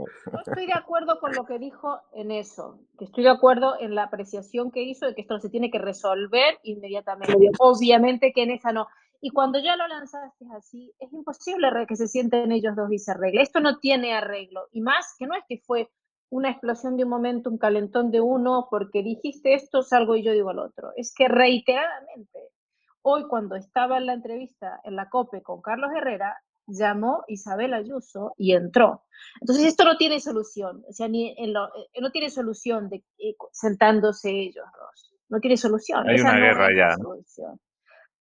estoy de acuerdo con lo que dijo en eso, que estoy de acuerdo en la apreciación que hizo de que esto se tiene que resolver inmediatamente. Obviamente que en esa no. Y cuando ya lo lanzaste así, es imposible que se sienten ellos dos y se arregle. Esto no tiene arreglo. Y más que no es que fue una explosión de un momento, un calentón de uno, porque dijiste esto, salgo y yo digo el otro. Es que reiteradamente, hoy cuando estaba en la entrevista en la COPE con Carlos Herrera, llamó Isabel Ayuso y entró. Entonces, esto no tiene solución, o sea, ni en lo, eh, no tiene solución de eh, sentándose ellos dos, no tiene solución. Hay una guerra ya.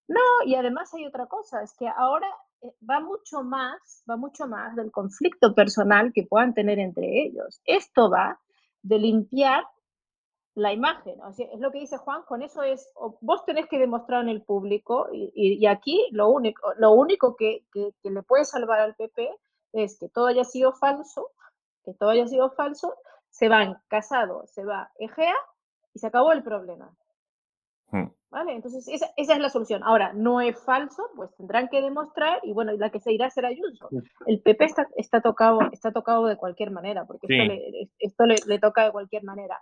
No, y además hay otra cosa, es que ahora eh, va mucho más, va mucho más del conflicto personal que puedan tener entre ellos. Esto va de limpiar la imagen. O sea, es lo que dice Juan, con eso es, vos tenés que demostrar en el público y, aquí lo único, lo único que, le puede salvar al PP es que todo haya sido falso, que todo haya sido falso, se van Casado, se va Egea y se acabó el problema. Hmm. ¿Vale? Entonces, esa, esa, es la solución. Ahora, no es falso, pues tendrán que demostrar, y bueno, la que se irá será Ayuso. El PP está, está, tocado, está tocado de cualquier manera, porque esto, le, le, toca de cualquier manera.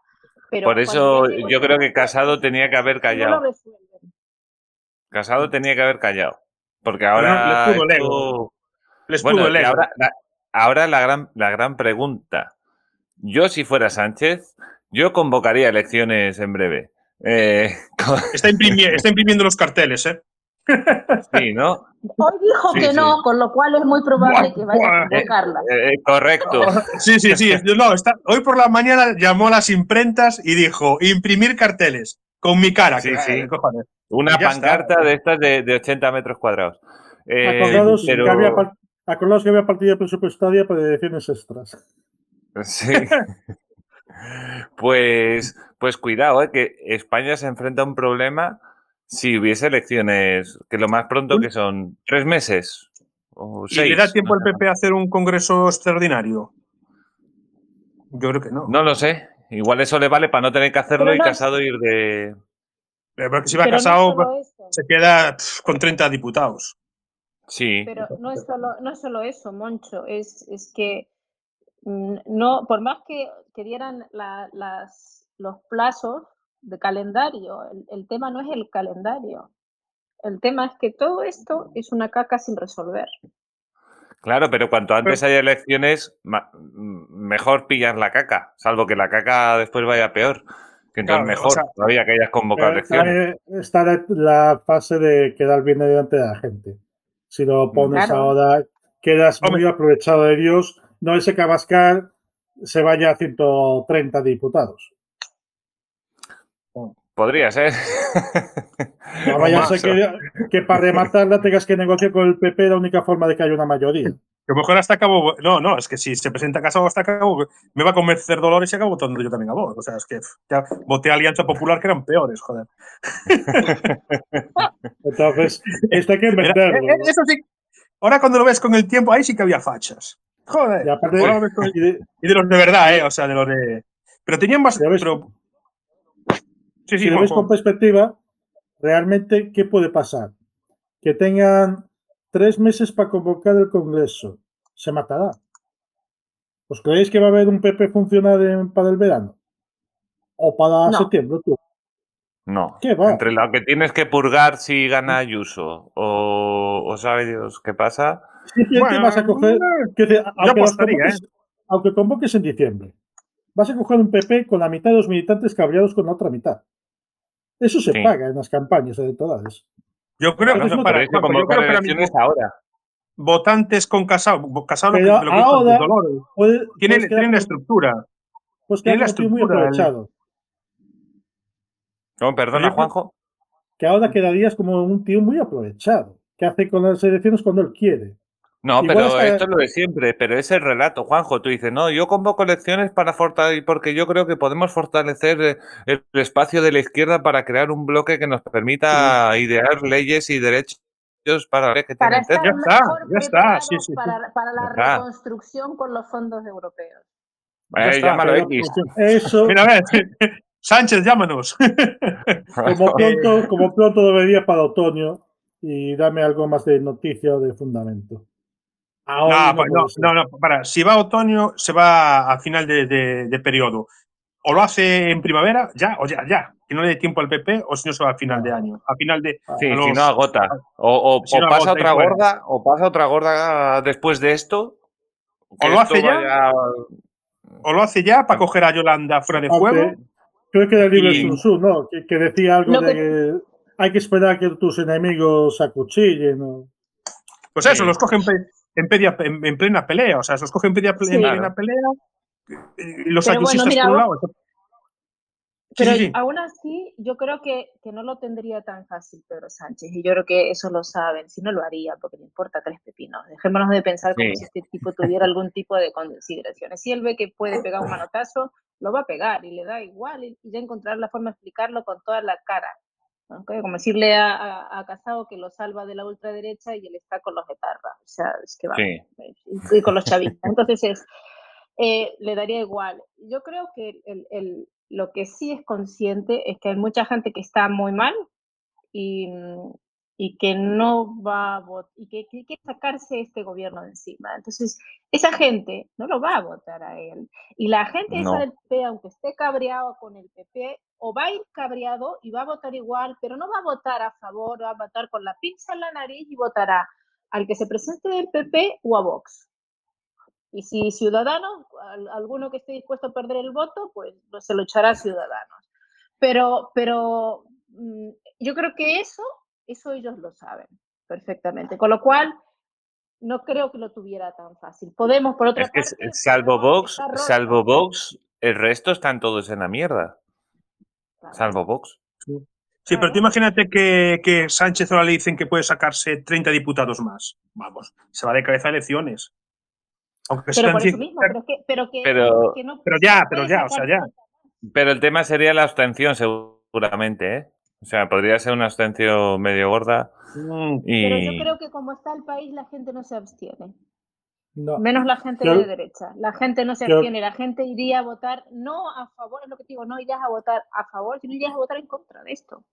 Por eso yo creo que Casado tenía que haber callado. Casado tenía que haber callado. Porque ahora. ahora, la, gran, la gran pregunta. Yo, si fuera Sánchez, yo convocaría elecciones en breve. Eh, está, imprimiendo los carteles, ¿eh? Sí, ¿no? Hoy dijo que no, con lo cual es muy probable que vaya a convocarla. Eh, eh, correcto. Sí, sí, sí. No, está, hoy por la mañana llamó a las imprentas y dijo, imprimir carteles con mi cara. Sí, sí. Una pancarta de estas de, 80 metros cuadrados. Eh, pero... que, había, Acordaos que había partida presupuestaria para elecciones extras. Sí. pues, pues cuidado, ¿eh? que España se enfrenta a un problema si hubiese elecciones, que lo más pronto que son tres meses o seis. ¿Y le da tiempo al PP a hacer un congreso extraordinario? Yo creo que no. No lo sé. Igual eso le vale para no tener que hacerlo y casado ir de. Pero si va casado, se queda con 30 diputados. Sí. Pero no es solo, no es solo eso, Moncho. Es, es que mm, no, por más que, que dieran las, los plazos de calendario, el, tema no es el calendario. El tema es que todo esto es una caca sin resolver. Claro, pero cuanto antes haya elecciones, mejor pillar la caca, salvo que la caca después vaya peor. Que entonces mejor todavía que hayas convocado elecciones. Está la fase de quedar bien delante de la gente. Si lo pones ahora, quedas muy aprovechado de Dios. No ese que Abascal se vaya a 130 diputados. Podría ser. No vaya a ser que, para rematarla tengas que negociar con el PP la única forma de que haya una mayoría. Que mejor hasta acabo. No, no, es que si se presenta casado hasta acabo, me va a convencer Dolores y acabo votando yo también a vos. O sea, es que ya voté a Alianza Popular que eran peores, joder. Entonces, esto hay que venderlo. Eh, eso sí. Ahora cuando lo ves con el tiempo, ahí sí que había fachas. Joder. Y, de, los de verdad, ¿eh? O sea, de los de. Pero tenían más. Pero, si lo ves con perspectiva, realmente, ¿qué puede pasar? Que tengan tres meses para convocar el Congreso. Se matará. ¿Os creéis que va a haber un PP funcional para el verano? ¿O para septiembre? No. ¿Qué va? Entre lo que tienes que purgar si gana Ayuso o, o sabe Dios qué pasa. vas a coger. ¿eh? aunque convoques en diciembre, vas a coger un PP con la mitad de los militantes cabreados con la otra mitad. Eso se paga en las campañas electorales. Yo creo que, para, eso como yo creo que ahora. Votantes con casado, casado Pero lo que ahora puede, tienen, tienen la estructura. Pues que la estructura, muy aprovechado. No, perdona, Juanjo. Que ahora quedarías como un tío muy aprovechado, que hace con las elecciones cuando él quiere. No, pero esto es lo de siempre, pero es el relato, Juanjo. Tú dices, no, yo convoco elecciones para fortalecer, porque yo creo que podemos fortalecer eh, el espacio de la izquierda para crear un bloque que nos permita idear leyes y derechos para que para estar ya está, ya está, sí, sí, para, la reconstrucción con los fondos europeos. Eh, llámalo X. Eso. Mira, a ver, Sánchez, llámanos. como, pronto, como pronto debería para otoño y dame algo más de noticia o de fundamento. Pues no, no, no, para. Si va a otoño, se va a final de, periodo. O lo hace en primavera, ya, o ya, ya. Que no le dé tiempo al PP, o si no se va a final de año. A final de. Sí, si no agota. O, pasa otra gorda, o pasa otra gorda después de esto. O lo hace ya. O lo hace ya para coger a Yolanda fuera de juego. Creo que era libre y... ¿no? Que, decía algo de que... hay que esperar que tus enemigos acuchillen. ¿no? Pues eso, los cogen en, plena pelea, o sea, se los cogen en plena, pelea y los Pero por un lado. Pero aún así, yo creo que, que, no lo tendría tan fácil Pedro Sánchez, y yo creo que eso lo saben, si no lo haría, porque le importa tres pepinos. Dejémonos de pensar como si este tipo tuviera algún tipo de consideraciones. Si él ve que puede pegar un manotazo, lo va a pegar y le da igual, y ya encontrar la forma de explicarlo con toda la cara. Como decirle a, Casado que lo salva de la ultraderecha y él está con los de. O sea, es que va. Y, con los chavistas. Entonces es, eh, le daría igual. Yo creo que el, lo que sí es consciente es que hay mucha gente que está muy mal y, y que no va a votar, y que, quiere que sacarse este gobierno de encima. Entonces, esa gente no lo va a votar a él. Y la gente esa del PP, aunque esté cabreado con el PP, o va a ir cabreado y va a votar igual, pero no va a votar a favor, va a votar con la pinza en la nariz y votará al que se presente del PP o a Vox. Y si Ciudadanos, alguno que esté dispuesto a perder el voto, pues se lo echará a Ciudadanos. Pero, pero mm, yo creo que eso eso ellos lo saben perfectamente. Con lo cual, no creo que lo tuviera tan fácil. Podemos, por otra es que salvo Vox, salvo Vox, el resto están todos en la mierda. Salvo Vox. Sí, pero tú imagínate que, que Sánchez ahora le dicen que puede sacarse 30 diputados más. Vamos, se va de cabeza a elecciones. Aunque pero por eso mismo, pero, que, pero, que, pero, que no, pero ya, pero ya, o sea, ya. Pero el tema sería la abstención, seguramente, ¿eh? O sea, podría ser una abstención medio gorda. Mm. Pero yo creo que como está el país, la gente no se abstiene. Menos la gente de derecha. La gente no se abstiene, la gente iría a votar no a favor, es lo que digo, no irías a votar a favor, sino irías a votar en contra de esto.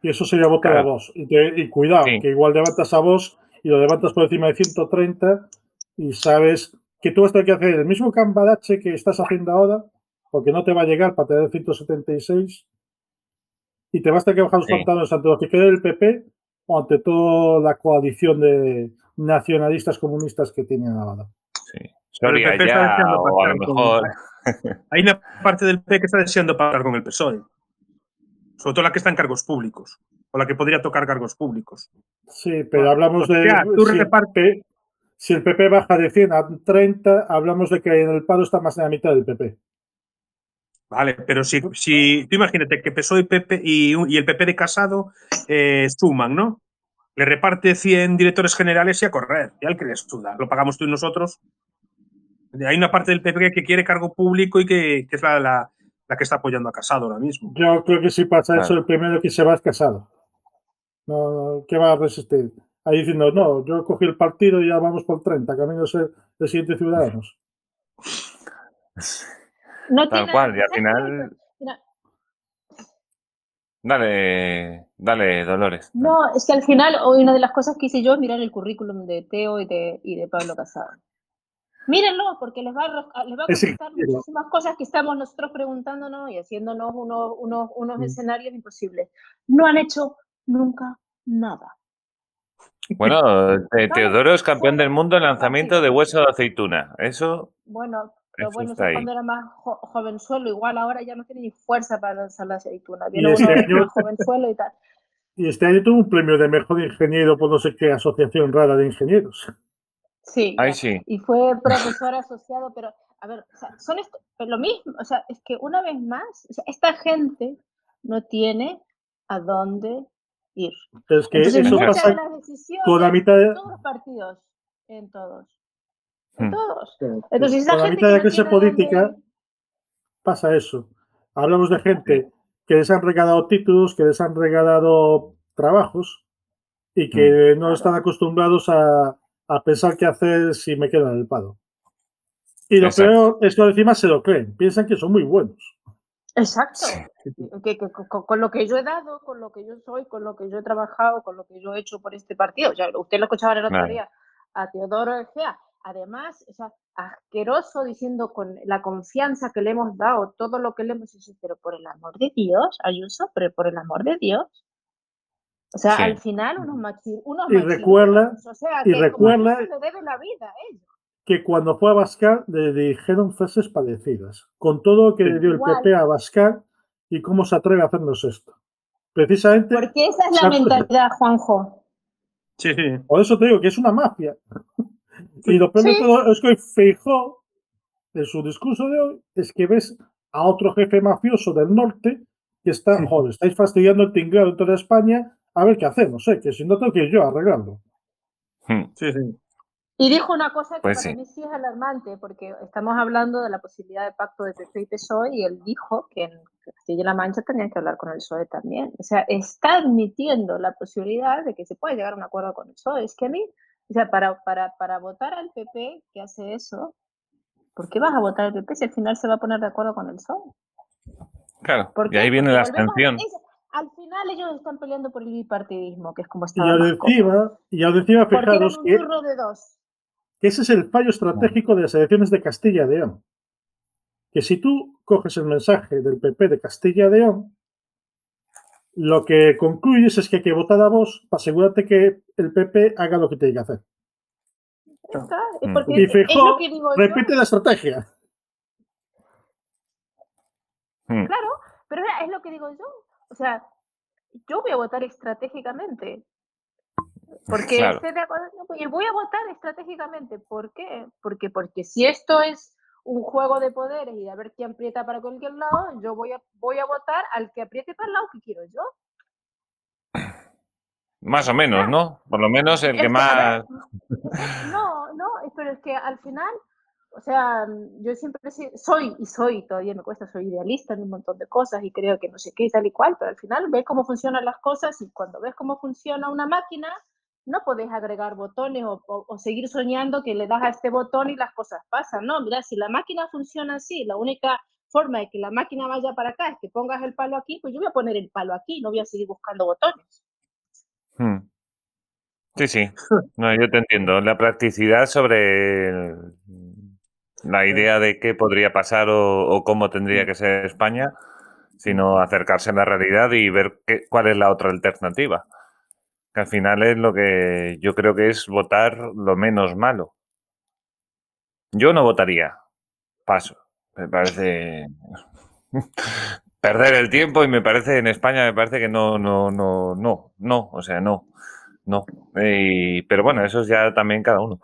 Y eso sería votar a vos. Y, cuidado, que igual levantas a vos y lo levantas por encima de 130 y sabes que tú vas a tener que hacer el mismo cambadache que estás haciendo ahora, porque no te va a llegar para tener 176 y te vas a tener que bajar los pantalones ante los que quede el PP o ante toda la coalición de nacionalistas comunistas que tiene Navarra. Sí. Soria, ya, o a lo mejor... Hay una parte del PP que está deseando pagar con el PSOE. Sobre todo la que está en cargos públicos. O la que podría tocar cargos públicos. Sí, pero hablamos de... si, el PP, si el PP baja de 100 a 30, hablamos de que en el paro está más de la mitad del PP. Vale, pero si, si tú imagínate que PSOE y, PP y, y el PP de Casado eh, suman, ¿no? Le reparte 100 directores generales y a correr. Y al que les suda. Lo pagamos tú y nosotros. Hay una parte del PP que quiere cargo público y que, que es la, la, la, que está apoyando a Casado ahora mismo. Yo creo que si pasa eso, el primero que se va es Casado. No, ¿Qué va a resistir? Ahí diciendo, no, yo cogí el partido y ya vamos por 30, camino a ser siguiente Ciudadanos. No Tal cual, y al final. Dale, dale, Dolores. No, es que al final, una de las cosas que hice yo es mirar el currículum de Teo y de, y de Pablo Casado. Mírenlo, porque les va a, les va a contestar muchísimas cosas que estamos nosotros preguntándonos y haciéndonos unos, unos, unos mm. escenarios imposibles. No han hecho nunca nada. Bueno, eh, Teodoro es campeón del mundo en lanzamiento de hueso de aceituna. Eso. Bueno, pero bueno, eso cuando era más jovenzuelo, igual ahora ya no tiene ni fuerza para lanzar la aceituna. Viene este uno más jovenzuelo y tal. Y este año tuvo un premio de mejor ingeniero por no sé qué asociación rara de ingenieros. Sí, sí. y fue profesor asociado, pero a ver, o sea, son lo mismo, o sea, es que una vez más, o sea, esta gente no tiene a dónde ir. Es que eso pasa con la mitad de todos los partidos, en todos. Hmm. todos. Entonces, Con la mitad de la crisis política pasa eso. Hablamos de gente que les han regalado títulos, que les han regalado trabajos y que hmm. no están acostumbrados a, pensar qué hacer si me quedo en el pado. Y lo peor es que encima se lo creen, piensan que son muy buenos. Exacto. Que, con, lo que yo he dado, con lo que yo soy, con lo que yo he trabajado, con lo que yo he hecho por este partido. Usted lo escuchaba el otro día a Teodoro Egea además, o sea, asqueroso diciendo con la confianza que le hemos dado, todo lo que le hemos hecho, pero por el amor de Dios, Ayuso, pero por el amor de Dios. O sea, al final unos machismos. y recuerda, o sea, y recuerda debe la vida que cuando fue a Bascar le dijeron frases parecidas, con todo lo que le dio el PP a Bascar y cómo se atreve a hacernos esto. Precisamente. Porque esa es la mentalidad, Juanjo. Sí, sí. Por eso te digo que es una mafia. Y lo peor de todo es que Feijó, en su discurso de hoy, es que ves a otro jefe mafioso del norte que está, joder, estáis fastidiando el tinglado en toda España, a ver qué hacemos, ¿eh? que si no tengo que ir yo a arreglarlo. Hmm. Sí, sí. Y dijo una cosa que pues para mí sí es alarmante, porque estamos hablando de la posibilidad de pacto de PP y PSOE, y él dijo que en Castilla-La Mancha tenían que hablar con el PSOE también. O sea, está admitiendo la posibilidad de que se pueda llegar a un acuerdo con el PSOE. Es que a mí o sea, para, para, para votar al PP que hace eso, ¿por qué vas a votar al PP si al final se va a poner de acuerdo con el PSOE? Claro, y ahí viene la abstención. Al final ellos están peleando por el bipartidismo, que es como está. Y al encima, y encima fijaros que, que ese es el fallo estratégico de las elecciones de Castilla y León. Que si tú coges el mensaje del PP de Castilla y León, lo que concluyes es que hay que votar a vos para asegurarte que el PP haga lo que tiene que hacer. y fijo, repite la estrategia. Hmm. Claro, pero es lo que digo yo. O sea, yo voy a votar estratégicamente. Porque voy a votar estratégicamente. ¿Por qué? Porque, porque si esto es un juego de poderes y a ver quién aprieta para cualquier lado, yo voy a, voy a votar al que apriete para el lado que quiero yo. Más o menos, ¿no? Por lo menos el que más... No, no, pero es que al final, o sea, yo siempre soy y soy, todavía me cuesta, soy idealista en un montón de cosas y creo que no sé qué y tal y cual, pero al final ves cómo funcionan las cosas y cuando ves cómo funciona una máquina, no podés agregar botones o, seguir soñando que le das a este botón y las cosas pasan. No, mira, si la máquina funciona así, la única forma de que la máquina vaya para acá es que pongas el palo aquí, pues yo voy a poner el palo aquí, no voy a seguir buscando botones. Hmm. Sí, sí. No, yo te entiendo. La practicidad sobre la idea de qué podría pasar o, cómo tendría que ser España, sino acercarse a la realidad y ver qué, cuál es la otra alternativa al final es lo que yo creo que es votar lo menos malo. Yo no votaría. Paso. Me parece perder el tiempo y me parece en España me parece que no, no, no, no, no, o sea, no, no. pero bueno, eso es ya también cada uno.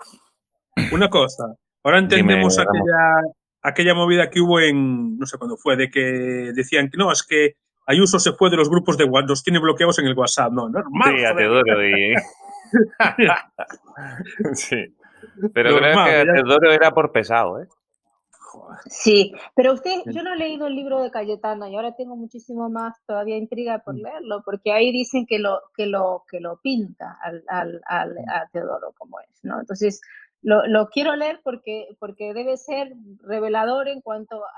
Una cosa, ahora entendemos aquella, aquella movida que hubo en, no sé cuándo fue, de que decían que no, es que Ayuso se fue de los grupos de WhatsApp, los tiene bloqueados en el WhatsApp. No, normal. Sí, a Teodoro. Y... sí. Pero creo que a Teodoro era por pesado, ¿eh? Sí, pero usted, yo no he leído el libro de Cayetana y ahora tengo muchísimo más todavía intriga por mm. leerlo, porque ahí dicen que lo, que lo, que lo pinta al, al, al, a Teodoro como es, ¿no? Entonces, lo, lo, quiero leer porque, porque debe ser revelador en cuanto a,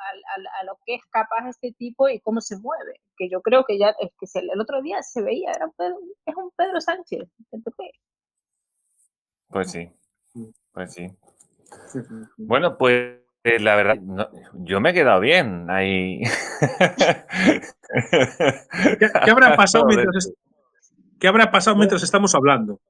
a, lo que es capaz este tipo y cómo se mueve. Que yo creo que ya es que el otro día se veía, era es un Pedro Sánchez Pues sí, pues sí. Bueno, pues eh, la verdad, yo me he quedado bien ahí. ¿Qué, habrá pasado mientras, ¿Qué habrá pasado mientras estamos hablando?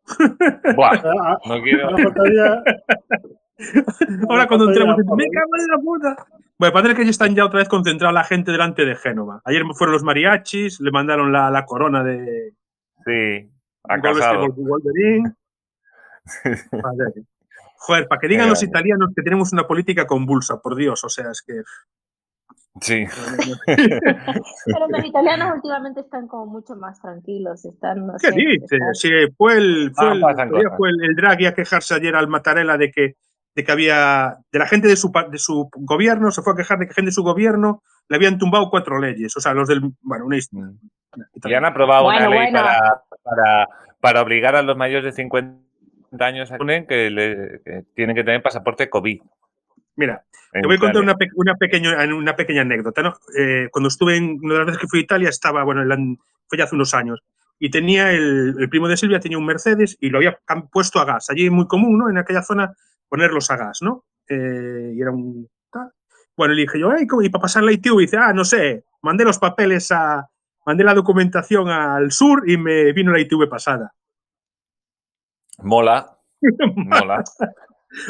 Buah, ah, no quiero. Ahora cuando entremos, me cago en la puta. Bueno, parece que ya están ya otra vez concentrados la gente delante de Génova. Ayer fueron los mariachis, le mandaron la, la corona de. Sí, a casado. Joder, para que digan los italianos que tenemos una política convulsa, por Dios, o sea, es que. Sí. Pero los italianos últimamente están como mucho más tranquilos. Están, ¿Qué dices? Sí, fue, el, fue, el, fue el, Draghi a quejarse ayer al Mattarella de que, de que había. de la gente de su, de su gobierno, se fue a quejar de que gente de su gobierno le habían tumbado cuatro leyes. O sea, los del. Bueno, una mm. Y han aprobado una ley Para, para, para, obligar a los mayores de 50 años a que, le, que tienen que tener pasaporte COVID. Mira, te voy a contar una, una, pequeña, una pequeña anécdota. ¿no? Eh, cuando estuve en, una de las veces que fui a Italia, estaba, bueno, fue ya hace unos años, y tenía el, primo de Silvia, tenía un Mercedes y lo había puesto a gas. Allí es muy común, ¿no? En aquella zona, ponerlos a gas, ¿no? Eh, y era un. Bueno, le dije yo, ¿y para pasar la ITV? Y dice, ah, no sé, mandé los papeles a. Mandé la documentación al sur y me vino la ITV pasada. Mola. Mola.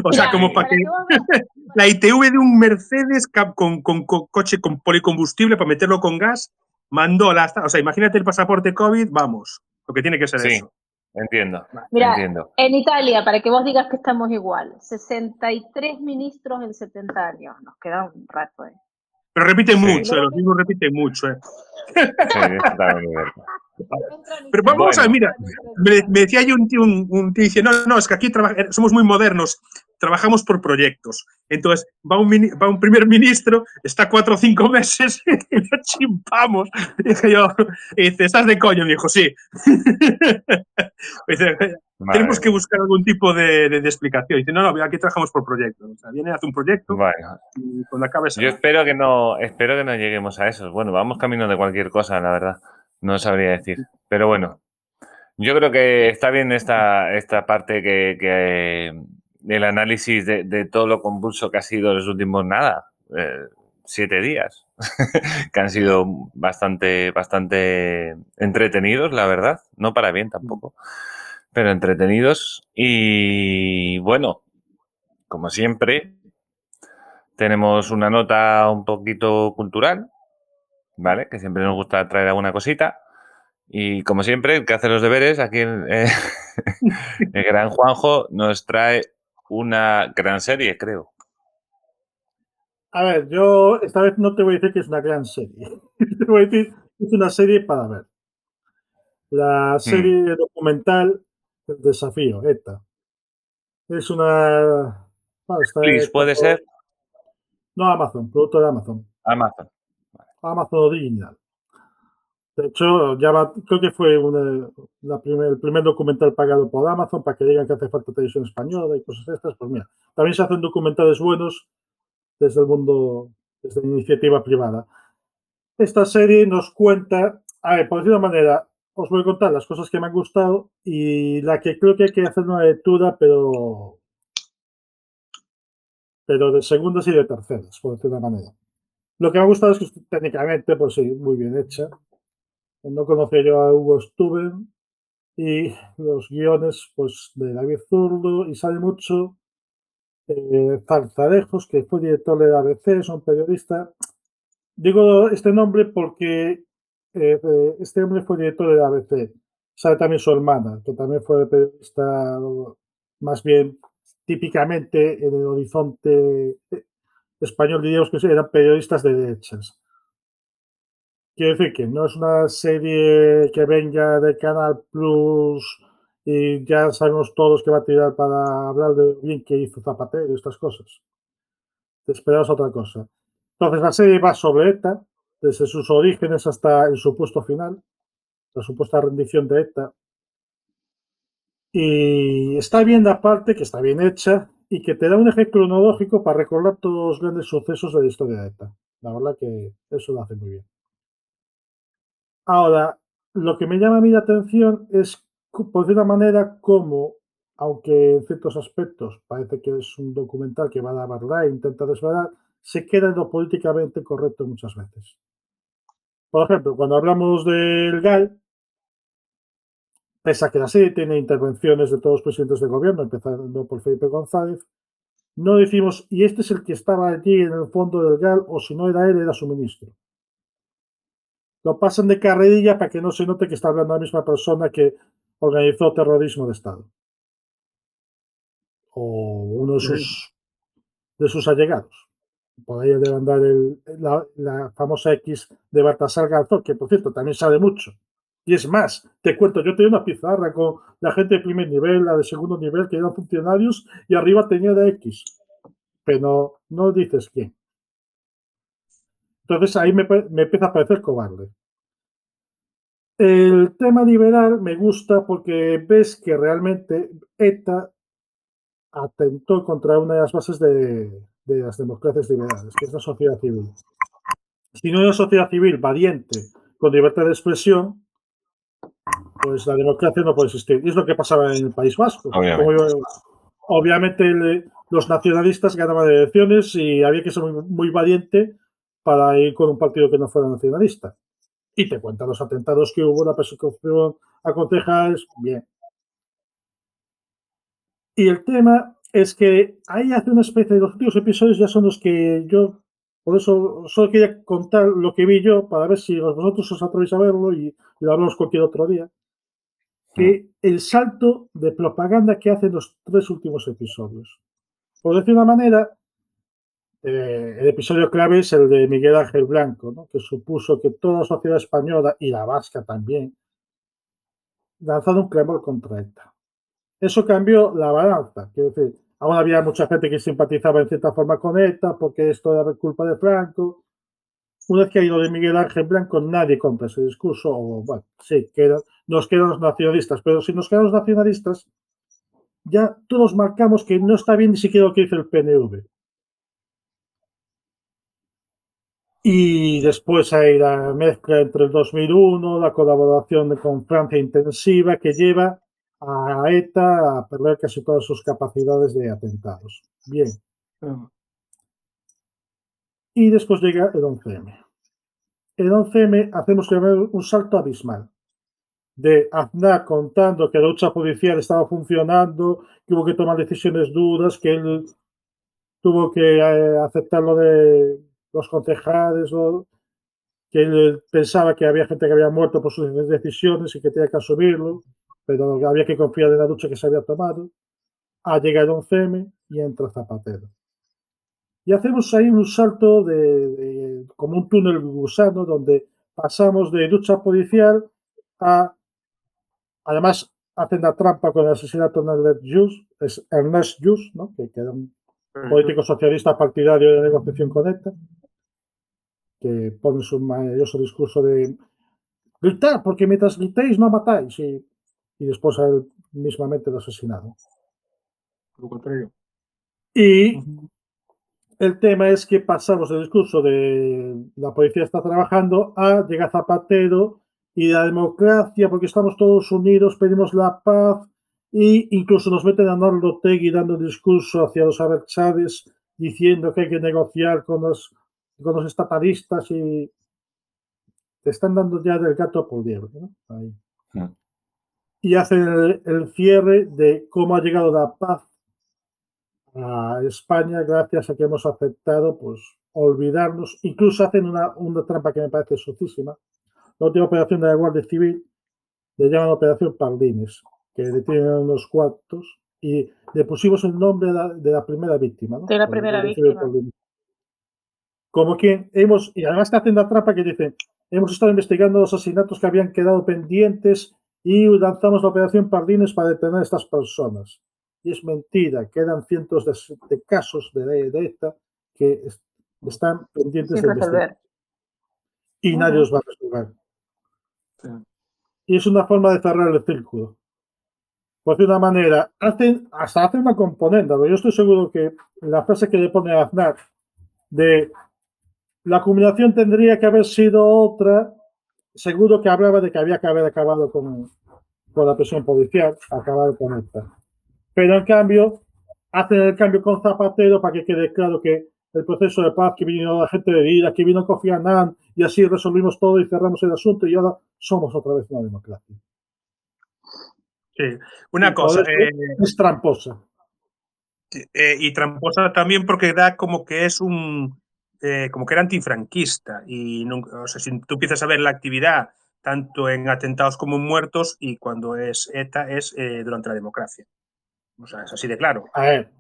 O sea, como para que la ITV de un Mercedes con, coche con policombustible para meterlo con gas mandó la. O sea, imagínate el pasaporte COVID, vamos, lo que tiene que ser sí, eso. Entiendo. Mira, entiendo. en Italia, para que vos digas que estamos igual, 63 ministros en 70 años. Nos queda un rato, ¿eh? Pero repite mucho, los mismos repiten mucho, ¿eh? Sí. Pero vamos a ver, mira, me, decía yo un tío, un, tío dice, no, no, es que aquí somos muy modernos, trabajamos por proyectos. Entonces, va un, va un primer ministro, está cuatro o cinco meses y lo chimpamos. Y dije yo, y dice, ¿estás de coño? Me dijo, sí. dice, tenemos que buscar algún tipo de, de, explicación. Y dice, no, no, aquí trabajamos por proyectos. O sea, viene, hace un proyecto bueno. y con la cabeza. Yo espero que, no, espero que no lleguemos a eso. Bueno, vamos camino de cualquier cosa, la verdad. No sabría decir. Pero bueno, yo creo que está bien esta, esta parte que, que el análisis de, todo lo convulso que ha sido los últimos nada, eh, siete días, que han sido bastante, bastante entretenidos, la verdad. No para bien tampoco, pero entretenidos. Y bueno, como siempre, tenemos una nota un poquito cultural ¿vale? Que siempre nos gusta traer alguna cosita. Y como siempre, el que hace los deberes, aquí el, eh, el gran Juanjo nos trae una gran serie, creo. A ver, yo esta vez no te voy a decir que es una gran serie. te voy a decir que es una serie para ver. La serie documental El desafío, ETA. Es una. puede ser. No, Amazon, producto de Amazon. Amazon. Amazon original. De hecho, ya creo que fue la el primer documental pagado por Amazon para que digan que hace falta televisión española y cosas estas. Pues mira, también se hacen documentales buenos desde el mundo, desde la iniciativa privada. Esta serie nos cuenta, a ver, por decir de una manera, os voy a contar las cosas que me han gustado y la que creo que hay que hacer una lectura, pero pero de segundas y de terceras, por decir de una manera. Lo que me ha gustado es que técnicamente, pues sí, muy bien hecha. No conocía yo a Hugo Stuben y los guiones pues de David Zurdo y sale mucho eh, Zarzarejos, que fue director de ABC, es un periodista. Digo este nombre porque eh, este hombre fue director de ABC. Sale también su hermana, que también fue periodista más bien típicamente en el horizonte español, diríamos que eran periodistas de derechas. Quiero decir que no es una serie que venga de Canal Plus y ya sabemos todos que va a tirar para hablar de bien que hizo Zapatero y estas cosas. Te esperas otra cosa. Entonces la serie va sobre ETA, desde sus orígenes hasta el supuesto final, la supuesta rendición de ETA. Y está bien la parte, que está bien hecha, y que te da un eje cronológico para recordar todos los grandes sucesos de la historia de ETA. La verdad que eso lo hace muy bien. Ahora, lo que me llama a mí la atención es, por una manera, como, aunque en ciertos aspectos parece que es un documental que va a la verdad e intenta desvelar, se queda en lo políticamente correcto muchas veces. Por ejemplo, cuando hablamos del GAL, pese a que la serie tiene intervenciones de todos los presidentes de gobierno, empezando por Felipe González, no decimos, y este es el que estaba allí en el fondo del GAL, o si no era él, era su ministro lo pasan de carrerilla para que no se note que está hablando la misma persona que organizó terrorismo de Estado. O uno de sus, de sus allegados. Por ahí debe andar la, famosa X de Baltasar Garzón, que por cierto también sabe mucho. Y es más, te cuento, yo tenía una pizarra con la gente de primer nivel, la de segundo nivel, que eran funcionarios, y arriba tenía de X. Pero no dices quién. Entonces ahí me, empieza a parecer cobarde. El tema liberal me gusta porque ves que realmente ETA atentó contra una de las bases de, las democracias liberales, que es la sociedad civil. Si no hay una sociedad civil valiente, con libertad de expresión, pues la democracia no puede existir. Y es lo que pasaba en el País Vasco. Obviamente, los nacionalistas ganaban elecciones y había que ser muy valiente para ir con un partido que no fuera nacionalista. Y te cuentan los atentados que hubo, la persecución a concejales, bien. Y el tema es que ahí hace una especie de los últimos episodios ya son los que yo, por eso solo quería contar lo que vi yo para ver si vosotros os atrevéis a verlo y, lo hablamos cualquier otro día. Que el salto de propaganda que hacen los tres últimos episodios. Por decir una manera, eh, el episodio clave es el de Miguel Ángel Blanco, que supuso que toda la sociedad española y la vasca también lanzaron un clamor contra ETA. Eso cambió la balanza. Quiero decir, aún había mucha gente que simpatizaba en cierta forma con ETA porque esto era culpa de Franco. Una vez que ha ido de Miguel Ángel Blanco, nadie compra ese discurso. O, bueno, sí, nos quedan los nacionalistas, pero si nos quedan los nacionalistas, ya todos marcamos que no está bien ni siquiera lo que dice el PNV. Y después hay la mezcla entre el 2001, la colaboración con Francia intensiva que lleva a ETA a perder casi todas sus capacidades de atentados. Bien. Y después llega el 11M. El 11M hacemos un salto abismal. De Aznar contando que la lucha judicial estaba funcionando, que hubo que tomar decisiones duras, que él tuvo que eh, aceptar lo de los concejales, que él pensaba que había gente que había muerto por sus decisiones y que tenía que asumirlo, pero había que confiar en la lucha que se había tomado. Ha llegado 11M y entra Zapatero. Y hacemos ahí un salto de, como un túnel gusano donde pasamos de lucha policial a además hacen la trampa con el asesinato de Ernest Just, es Ernest Just, ¿no? que, era un político socialista partidario de negociación con ETA, que pone su maravilloso discurso de gritar, porque mientras gritéis no matáis, y, y después a él mismamente lo asesinado. Lo contrario. Y el tema es que pasamos del discurso de la policía está trabajando a llega Zapatero y la democracia, porque estamos todos unidos, pedimos la paz, e incluso nos meten a Norlo Tegui dando discurso hacia los abertzades, diciendo que hay que negociar con los, con los estatalistas y te están dando ya del gato por liebre. ¿no? Ahí. Hmm. Y hacen el, el cierre de cómo ha llegado la paz a España gracias a que hemos aceptado pues olvidarnos, incluso hacen una, una trampa que me parece sucísima, la última operación de la Guardia Civil le llaman Operación Pardines, que detienen unos cuantos y le pusimos el nombre de la, primera víctima. De la primera víctima. Como que hemos, y además te hacen la trampa que dicen, hemos estado investigando los asesinatos que habían quedado pendientes y lanzamos la Operación Pardines para detener a estas personas. Y es mentira, quedan cientos de, casos de, de, esta que están pendientes de resolver. Y nadie los va a resolver. Y es una forma de cerrar el círculo. Por de una manera, hacen, hasta hacen una componente, pero yo estoy seguro que la frase que le pone a Aznar de la combinación tendría que haber sido otra, seguro que hablaba de que había que haber acabado con, con la presión policial, acabar con esta. Pero en cambio, hacen el cambio con Zapatero para que quede claro que el proceso de paz, que vino la gente de vida, que vino Kofi Annan, y así resolvimos todo y cerramos el asunto y ahora somos otra vez una democracia. Sí, una cosa. Eh, es tramposa. Eh, y tramposa también porque da como que es un. Eh, como que era antifranquista. Y no, o sea, si tú empiezas a ver la actividad tanto en atentados como en muertos y cuando es ETA es durante la democracia. O sea, es así de claro. A ver,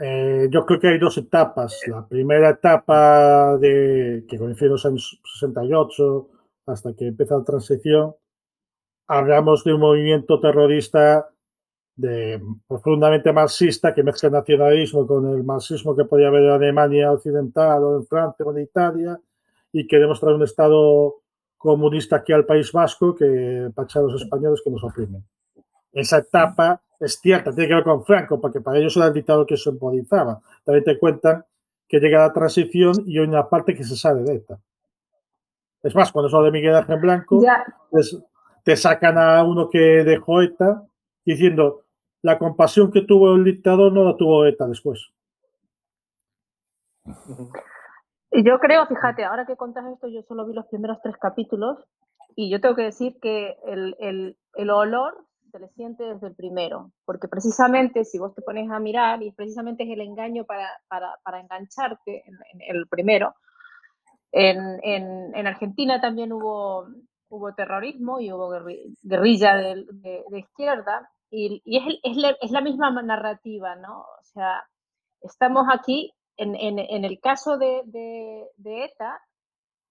eh, yo creo que hay dos etapas. La primera etapa de que coincide en los años 68 hasta que empieza la transición, hablamos de un movimiento terrorista de, profundamente marxista que mezcla el nacionalismo con el marxismo que podía haber en Alemania occidental o en Francia o en Italia y que demostrar un Estado comunista aquí al País Vasco que pacha a los españoles que nos oprimen. Esa etapa es cierta, tiene que ver con Franco, porque para ellos era el dictador que se simbolizaba. También te cuentan que llega la transición y hay una parte que se sale de ETA. Es más, cuando son de Miguel Ángel Blanco, pues, te sacan a uno que dejó ETA diciendo la compasión que tuvo el dictador no la tuvo ETA después. Y yo creo, fíjate, ahora que contas esto, yo solo vi los primeros tres capítulos y yo tengo que decir que el, el, el olor se le siente desde el primero, porque precisamente si vos te pones a mirar, y precisamente es el engaño para, para, para engancharte en, el primero, en, en, Argentina también hubo, hubo terrorismo y hubo guerrilla de, de, izquierda, y, y es, es, la, es, la, misma narrativa, ¿no? O sea, estamos aquí, en, en el caso de, de ETA,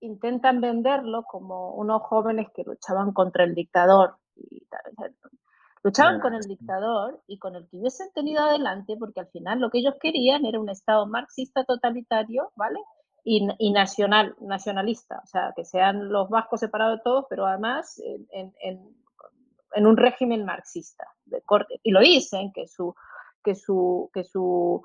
intentan venderlo como unos jóvenes que luchaban contra el dictador. Y Luchaban con el dictador y con el que hubiesen tenido adelante, porque al final lo que ellos querían era un Estado marxista totalitario, ¿vale? Y, nacional, nacionalista, o sea, que sean los vascos separados de todos, pero además en, en, un régimen marxista de corte. Y lo dicen, que su, que su, que su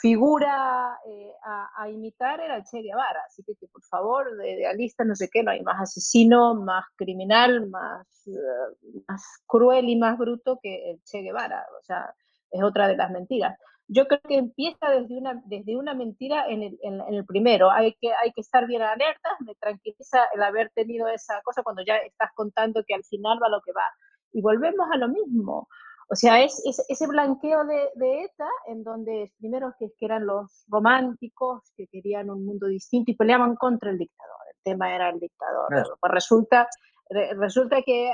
figura eh, a, imitar era Che Guevara. Así que, por favor, de idealista, no sé qué, no hay más asesino, más criminal, más, eh, más cruel y más bruto que el Che Guevara. O sea, es otra de las mentiras. Yo creo que empieza desde una, desde una mentira en el, en, el primero. Hay que, hay que estar bien alerta. Me tranquiliza el haber tenido esa cosa cuando ya estás contando que al final va lo que va. Y volvemos a lo mismo. O sea, es, ese blanqueo de, ETA, en donde primero que, eran los románticos que querían un mundo distinto y peleaban contra el dictador. El tema era el dictador. Pues resulta, resulta que,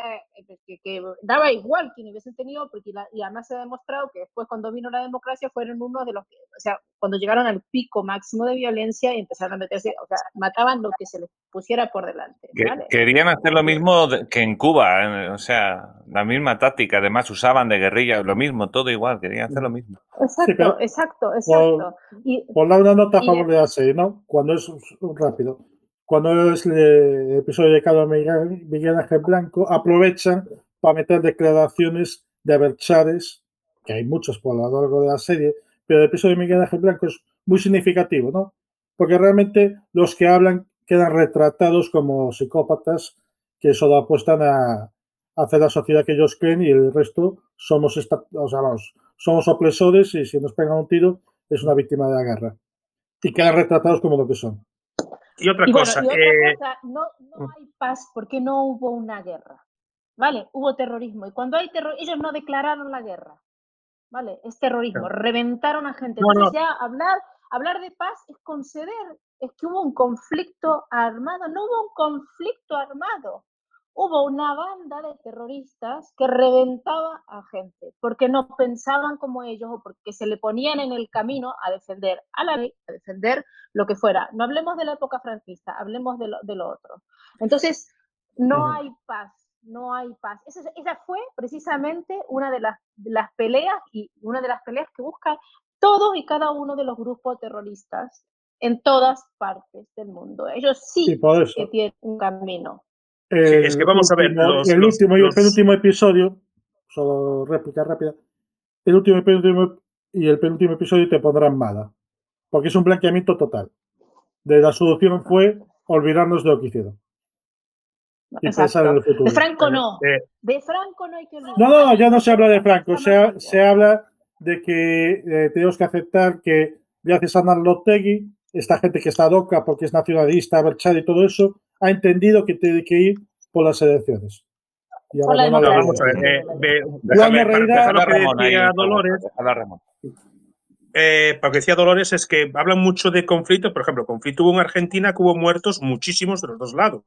que, daba igual quien hubiesen tenido, porque y además se ha demostrado que después cuando vino la democracia fueron uno de los que, o sea, cuando llegaron al pico máximo de violencia y empezaron a meterse, o sea, mataban lo que se les pusiera por delante. Querían hacer lo mismo que en Cuba, o sea, la misma táctica, además usaban de guerrilla, lo mismo, todo igual, querían hacer lo mismo. Exacto, exacto, exacto. Por, y, por una nota a favor de la serie, ¿no? Cuando es rápido cuando es el episodio de cada Miguel, Ángel Blanco, aprovechan para meter declaraciones de Aberchares, que hay muchos por lo largo de la serie, pero el episodio de Miguel Ángel Blanco es muy significativo, ¿no? Porque realmente los que hablan quedan retratados como psicópatas que solo apuestan a hacer la sociedad que ellos creen y el resto somos, o sea, somos opresores y si nos pegan un tiro es una víctima de la guerra. Y quedan retratados como lo que son. Y otra, cosa, eh, no, no, hay paz porque no hubo una guerra, ¿vale? Hubo terrorismo y cuando hay terror, ellos no declararon la guerra, ¿vale? Es terrorismo, reventaron a gente. Entonces ya hablar, hablar de paz es conceder, es que hubo un conflicto armado, no hubo un conflicto armado, hubo una banda de terroristas que reventaba a gente porque no pensaban como ellos o porque se le ponían en el camino a defender a la ley, a defender lo que fuera. No hablemos de la época franquista, hablemos de lo, de lo otro. Entonces, no hay paz, no hay paz. Esa, esa fue precisamente una de las, las peleas y una de las peleas que buscan todos y cada uno de los grupos terroristas en todas partes del mundo. Ellos sí, que tienen un camino es que vamos a ver. el último y el penúltimo episodio, solo réplica rápida. El último y, penúltimo, y el penúltimo episodio te pondrán mala. Porque es un blanqueamiento total. De la solución fue olvidarnos de lo que hicieron. Y pensar en el futuro. De Franco no. Eh, de Franco no hay que olvidar. No, no, ya no se habla de Franco. Se, se habla de que eh, tenemos que aceptar que gracias a Narlotegui, esta gente que está loca porque es nacionalista, Berchar y todo eso, ha entendido que tiene que ir por las elecciones. Y ahora vamos a ver. Eh, decía Dolores, eh, lo que decía Dolores es que hablan mucho de conflicto. Por ejemplo, conflicto hubo en Argentina que hubo muertos muchísimos de los dos lados.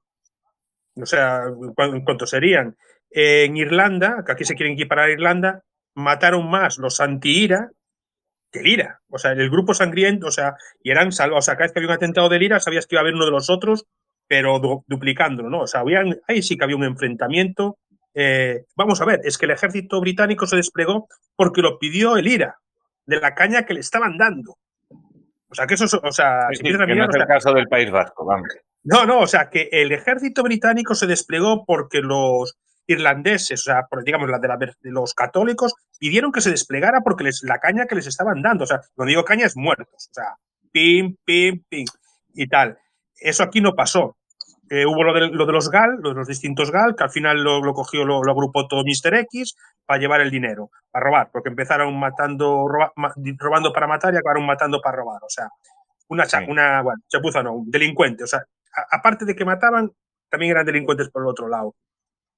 O sea, ¿en cuánto serían? en Irlanda, que aquí se quieren equiparar a Irlanda, mataron más los anti-IRA que el IRA. O sea, el grupo sangriento, o sea, y eran. O sea, cada vez que había un atentado del IRA, sabías que iba a haber uno de los otros pero duplicándolo, ¿no? O sea, ahí sí que había un enfrentamiento. Eh, vamos a ver, es que el ejército británico se desplegó porque lo pidió el IRA, de la caña que le estaban dando. O sea, que eso, o sea, no es el caso del País Vasco, vamos. No, no, o sea, que el ejército británico se desplegó porque los irlandeses, o sea, digamos, la de, de, los católicos, pidieron que se desplegara porque les, la caña que les estaban dando, o sea, cuando digo caña es muertos, o sea, pim, pim, pim y tal. Eso aquí no pasó. Eh, hubo lo de, lo de, los GAL, lo de los distintos GAL, que al final lo, cogió, lo, agrupó todo Mr. X para llevar el dinero, para robar, porque empezaron matando, robando para matar y acabaron matando para robar. O sea, una, una bueno, chapuza no, un delincuente. O sea, aparte de que mataban, también eran delincuentes por el otro lado.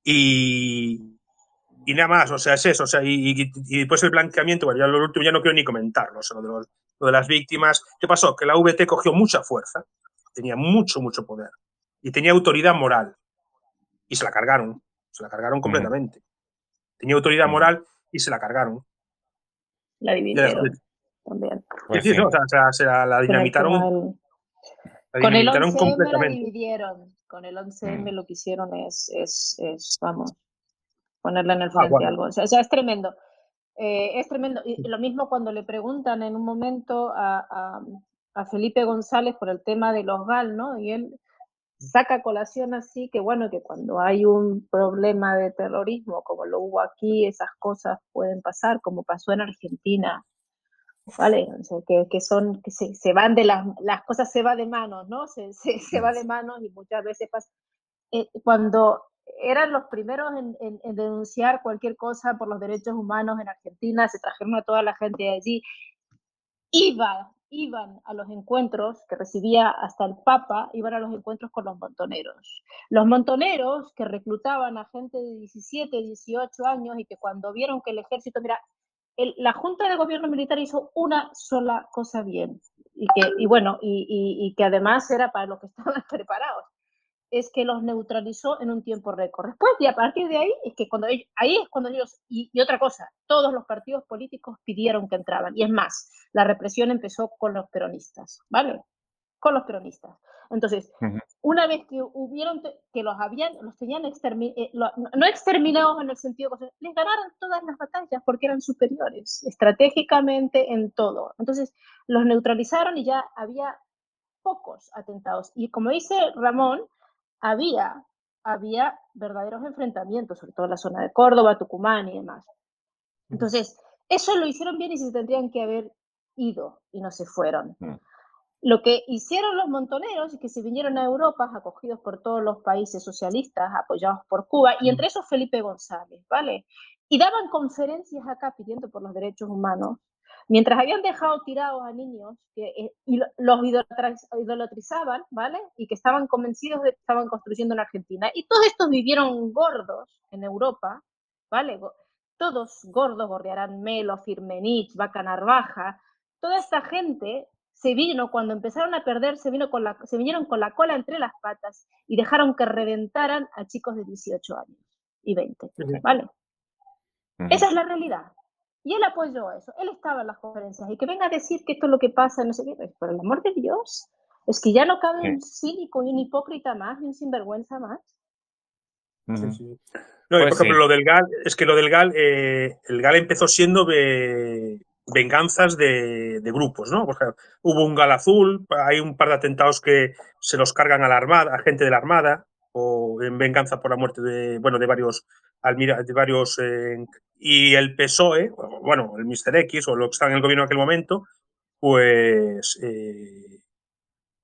Y, y nada más, o sea, es eso. O sea, y, después el blanqueamiento, bueno, ya lo último ya no quiero ni comentarlo, o lo, de lo de las víctimas. ¿Qué pasó? Que la VT cogió mucha fuerza, tenía mucho, mucho poder y tenía autoridad moral. Y se la cargaron, se la cargaron completamente. Tenía autoridad moral y se la cargaron. La dividieron también. Pues o, sea, se la, dinamitaron. con el 11M la dividieron. Con el 11M lo que hicieron es, es, es vamos, ponerle en el ah, frente algo. O sea, es tremendo. Eh, es tremendo. Y lo mismo cuando le preguntan en un momento a, a, Felipe González por el tema de los GAL, ¿no? Y él saca colación así que bueno, que cuando hay un problema de terrorismo como lo hubo aquí, esas cosas pueden pasar, como pasó en Argentina, ¿vale? O sea, que, que son, que se, se, van de las, las cosas se va de manos, ¿no? Se, se, se va de manos y muchas veces pasa. Eh, cuando eran los primeros en, en, en, denunciar cualquier cosa por los derechos humanos en Argentina, se trajeron a toda la gente de allí, iba iban a los encuentros que recibía hasta el Papa, iban a los encuentros con los montoneros. Los montoneros que reclutaban a gente de 17, 18 años y que cuando vieron que el ejército, mira, la Junta de Gobierno Militar hizo una sola cosa bien y que, y bueno, y, y, que además era para los que estaban preparados. Es que los neutralizó en un tiempo récord. Después, y a partir de ahí, es que cuando ellos, ahí es cuando ellos, y, y, otra cosa, todos los partidos políticos pidieron que entraban. Y es más, la represión empezó con los peronistas, ¿vale? Con los peronistas. Entonces, una vez que hubieron, que los habían, los tenían eh, no exterminados en el sentido que les ganaron todas las batallas porque eran superiores estratégicamente en todo. Entonces, los neutralizaron y ya había pocos atentados. Y como dice Ramón, había, había verdaderos enfrentamientos, sobre todo en la zona de Córdoba, Tucumán y demás. Entonces, eso lo hicieron bien y se tendrían que haber ido y no se fueron. Mm. Lo que hicieron los montoneros es que se vinieron a Europa, acogidos por todos los países socialistas, apoyados por Cuba, y entre esos Felipe González, ¿vale? Y daban conferencias acá pidiendo por los derechos humanos, mientras habían dejado tirados a niños que eh, y los idolatrizaban, ¿vale? Y que estaban convencidos de que estaban construyendo una Argentina. Y todos estos vivieron gordos en Europa, ¿vale? Todos gordos, Gorriarán Melo, Firmenich, Vaca Narvaja, toda esta gente se vino, cuando empezaron a perder, se, vino con la, se vinieron con la cola entre las patas y dejaron que reventaran a chicos de 18 años y 20, ¿vale? Esa es la realidad. Y él apoyó eso, él estaba en las conferencias y que venga a decir que esto es lo que pasa, no sé qué, por el amor de Dios, es que ya no cabe un cínico y un hipócrita más y un sinvergüenza más. Sí, sí. No, por pues ejemplo, lo del GAL, es que lo del GAL, eh, el GAL empezó siendo de, venganzas de, grupos, ¿no? Porque hubo un gal azul, hay un par de atentados que se los cargan a la armada, a gente de la armada, o en venganza por la muerte de, bueno, de varios, de varios, eh, y el PSOE, bueno, el Mr. X o lo que está en el gobierno en aquel momento, pues eh,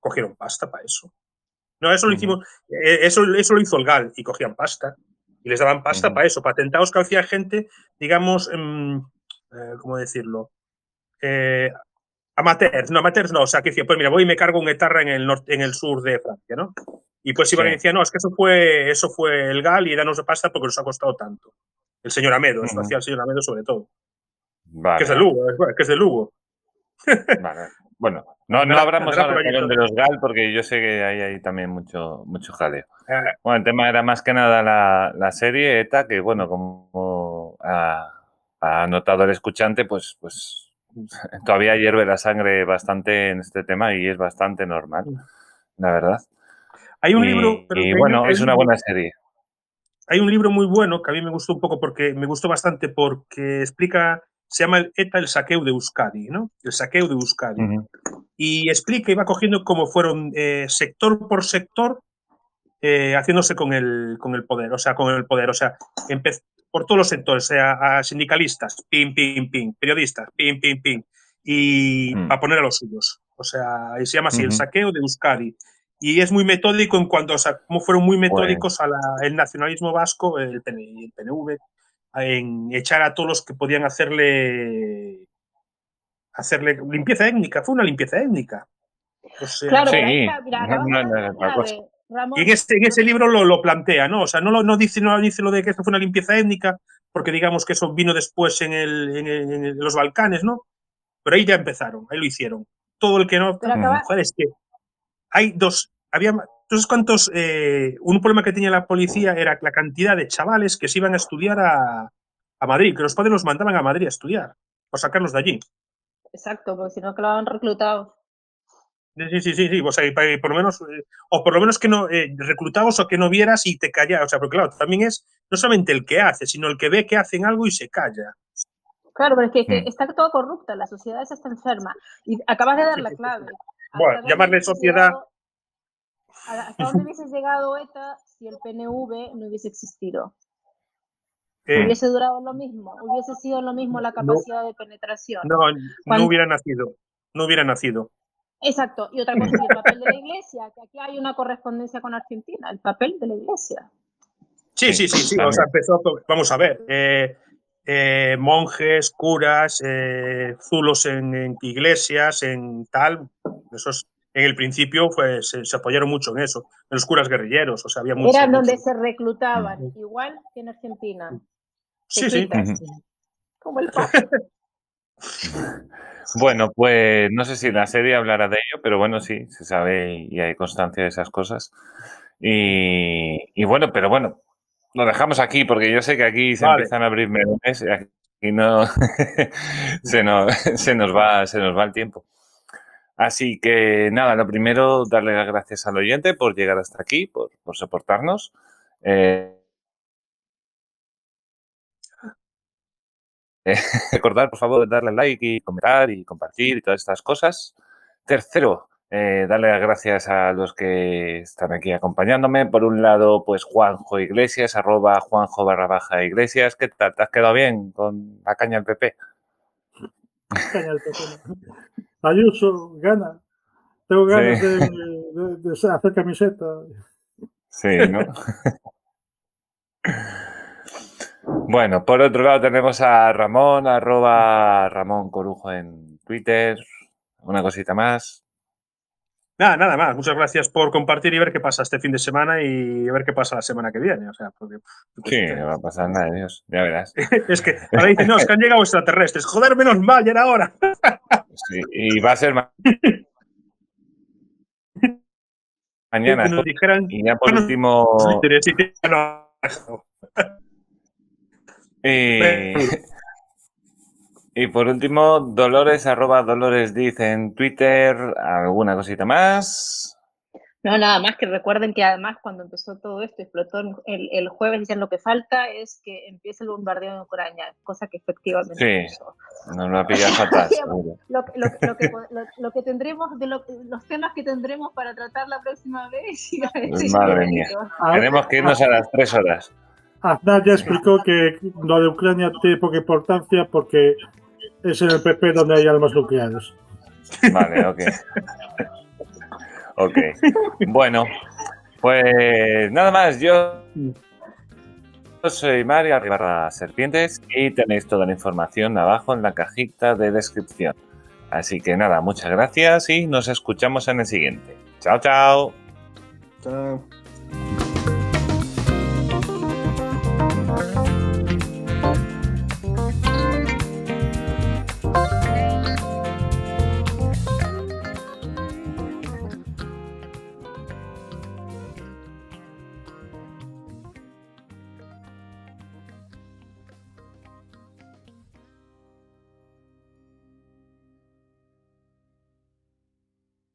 cogieron pasta para eso. No, eso lo hicimos, eh, eso, eso lo hizo el GAL y cogían pasta. Y les daban pasta para eso, para atentados que hacía gente, digamos, mm, ¿cómo decirlo? eh, amateurs, no amateurs no, o sea, que decía, pues mira, voy y me cargo un guitarra en el norte, en el sur de Francia, ¿no? Y pues iban sí. y decían, no, es que eso fue, eso fue el GAL y danos de pasta porque nos ha costado tanto. El señor Amedo, eso uh -huh. hacía el señor Amedo sobre todo. Vale. Que es de Lugo, que es de Lugo. Vale. Bueno, no, no hablamos ahora de los GAL porque yo sé que hay ahí también mucho, mucho jaleo. Eh. Bueno, el tema era más que nada la, la serie ETA, que bueno, como ha, ha notado el escuchante, pues, pues todavía hierve la sangre bastante en este tema y es bastante normal, la verdad. Hay un y, libro. y bueno, es una buena serie. Hay un libro muy bueno que a mí me gustó un poco porque me gustó bastante porque explica, se llama el ETA, el saqueo de Euskadi, ¿no? El saqueo de Euskadi. Uh -huh. Y explica y va cogiendo cómo fueron eh, sector por sector eh, haciéndose con el, con el poder, o sea, con el poder, o sea, por todos los sectores, sea a sindicalistas, pim, pim, pim, periodistas, pim, pim, pim, y mm. para poner a los suyos. O sea, y se llama así, uh -huh. el saqueo de Euskadi. Y es muy metódico en cuanto, o sea, cómo fueron muy metódicos bueno. el nacionalismo vasco, el, PN, el PNV, en echar a todos los que podían hacerle hacerle limpieza étnica, fue una limpieza étnica. O sea, claro, sí, mira, mira, no, no, no, Ramón, y en, este, en ese libro lo, lo, plantea, ¿no? O sea, no, lo, no, dice, no dice lo de que esto fue una limpieza étnica, porque digamos que eso vino después en, el, en, el, en los Balcanes, ¿no? Pero ahí ya empezaron, ahí lo hicieron. Todo el que no. Pero acaba... es que hay dos. Había. Entonces, cuántos. Eh, un problema que tenía la policía era la cantidad de chavales que se iban a estudiar a, a Madrid, que los padres los mandaban a Madrid a estudiar, o sacarlos de allí. Exacto, porque si no, que lo han reclutado. Sí, sí, sí, sí, o sea, por lo menos, eh, o por lo menos que no eh, reclutados o que no vieras y te callas, o sea, porque claro, también es no solamente el que hace, sino el que ve que hacen algo y se calla. Claro, pero es que, que está todo corrupta, la sociedad está enferma. Y acabas de dar la clave. Bueno, llamarle sociedad. Llegado, ¿Hasta dónde hubiese llegado ETA si el PNV no hubiese existido? Eh, ¿Hubiese durado lo mismo? ¿Hubiese sido lo mismo la capacidad no, de penetración? No, Cuando, no hubiera nacido. No hubiera nacido. Exacto. Y otra cosa, el papel de la iglesia, que aquí hay una correspondencia con Argentina, el papel de la iglesia. Sí, sí, sí, sí. O sea, empezó, vamos a ver, eh, eh, monjes, curas, eh, zulos en, en, iglesias, en tal, esos en el principio pues, se, se, apoyaron mucho en eso, en los curas guerrilleros, o sea, había mucho. Era donde mucho. se reclutaban, uh -huh. igual que en Argentina. Sí, sí. Uh -huh. Como el Papa. Bueno, pues no sé si la serie hablará de ello, pero bueno, sí, se sabe y hay constancia de esas cosas. Y, bueno, pero bueno, lo dejamos aquí porque yo sé que aquí se empiezan a abrir melones y no se, nos, se, nos va, se nos va el tiempo. Así que nada, lo primero, darle las gracias al oyente por llegar hasta aquí, por, por soportarnos. Eh, recordar, por favor, darle like y comentar y compartir y todas estas cosas. Tercero, eh, darle las gracias a los que están aquí acompañándome. Por un lado, pues Juanjo Iglesias, arroba Juanjo barra baja Iglesias. ¿Qué tal? ¿Te has quedado bien con la caña del PP? Caña del PP. Ayuso, gana. Tengo ganas de, hacer camiseta. Sí, ¿no? bueno, por otro lado tenemos a Ramón, arroba Ramón Corujo en Twitter. Una cosita más. Nada, nada más. Muchas gracias por compartir y ver qué pasa este fin de semana y ver qué pasa la semana que viene. O sea, porque, sí, no va a pasar nada, Dios. Ya verás. es que ahora dicen, no, es que han llegado extraterrestres. Joder, menos mal, ya era hora. sí, y va a ser mañana. nos dijeran, y ya por último. Y... Y por último, Dolores, arroba Dolores dice en Twitter, ¿alguna cosita más? No, nada más que recuerden que además cuando empezó todo esto, explotó el, el jueves, dicen lo que falta es que empiece el bombardeo en Ucrania, cosa que efectivamente sí, nos lo ha pillado fatal. lo, lo, que, lo, que, tendremos, de los temas que tendremos para tratar la próxima vez. Madre mía, tenemos que irnos a las tres horas. Aznar ya explicó que lo de Ucrania tiene poca importancia porque es en el PP donde hay almas nucleares. Vale, ok. ok. Bueno, pues nada más. Yo soy Mario Arribarra Serpientes y tenéis toda la información abajo en la cajita de descripción. Así que nada, muchas gracias y nos escuchamos en el siguiente. Chao, chao. Chao.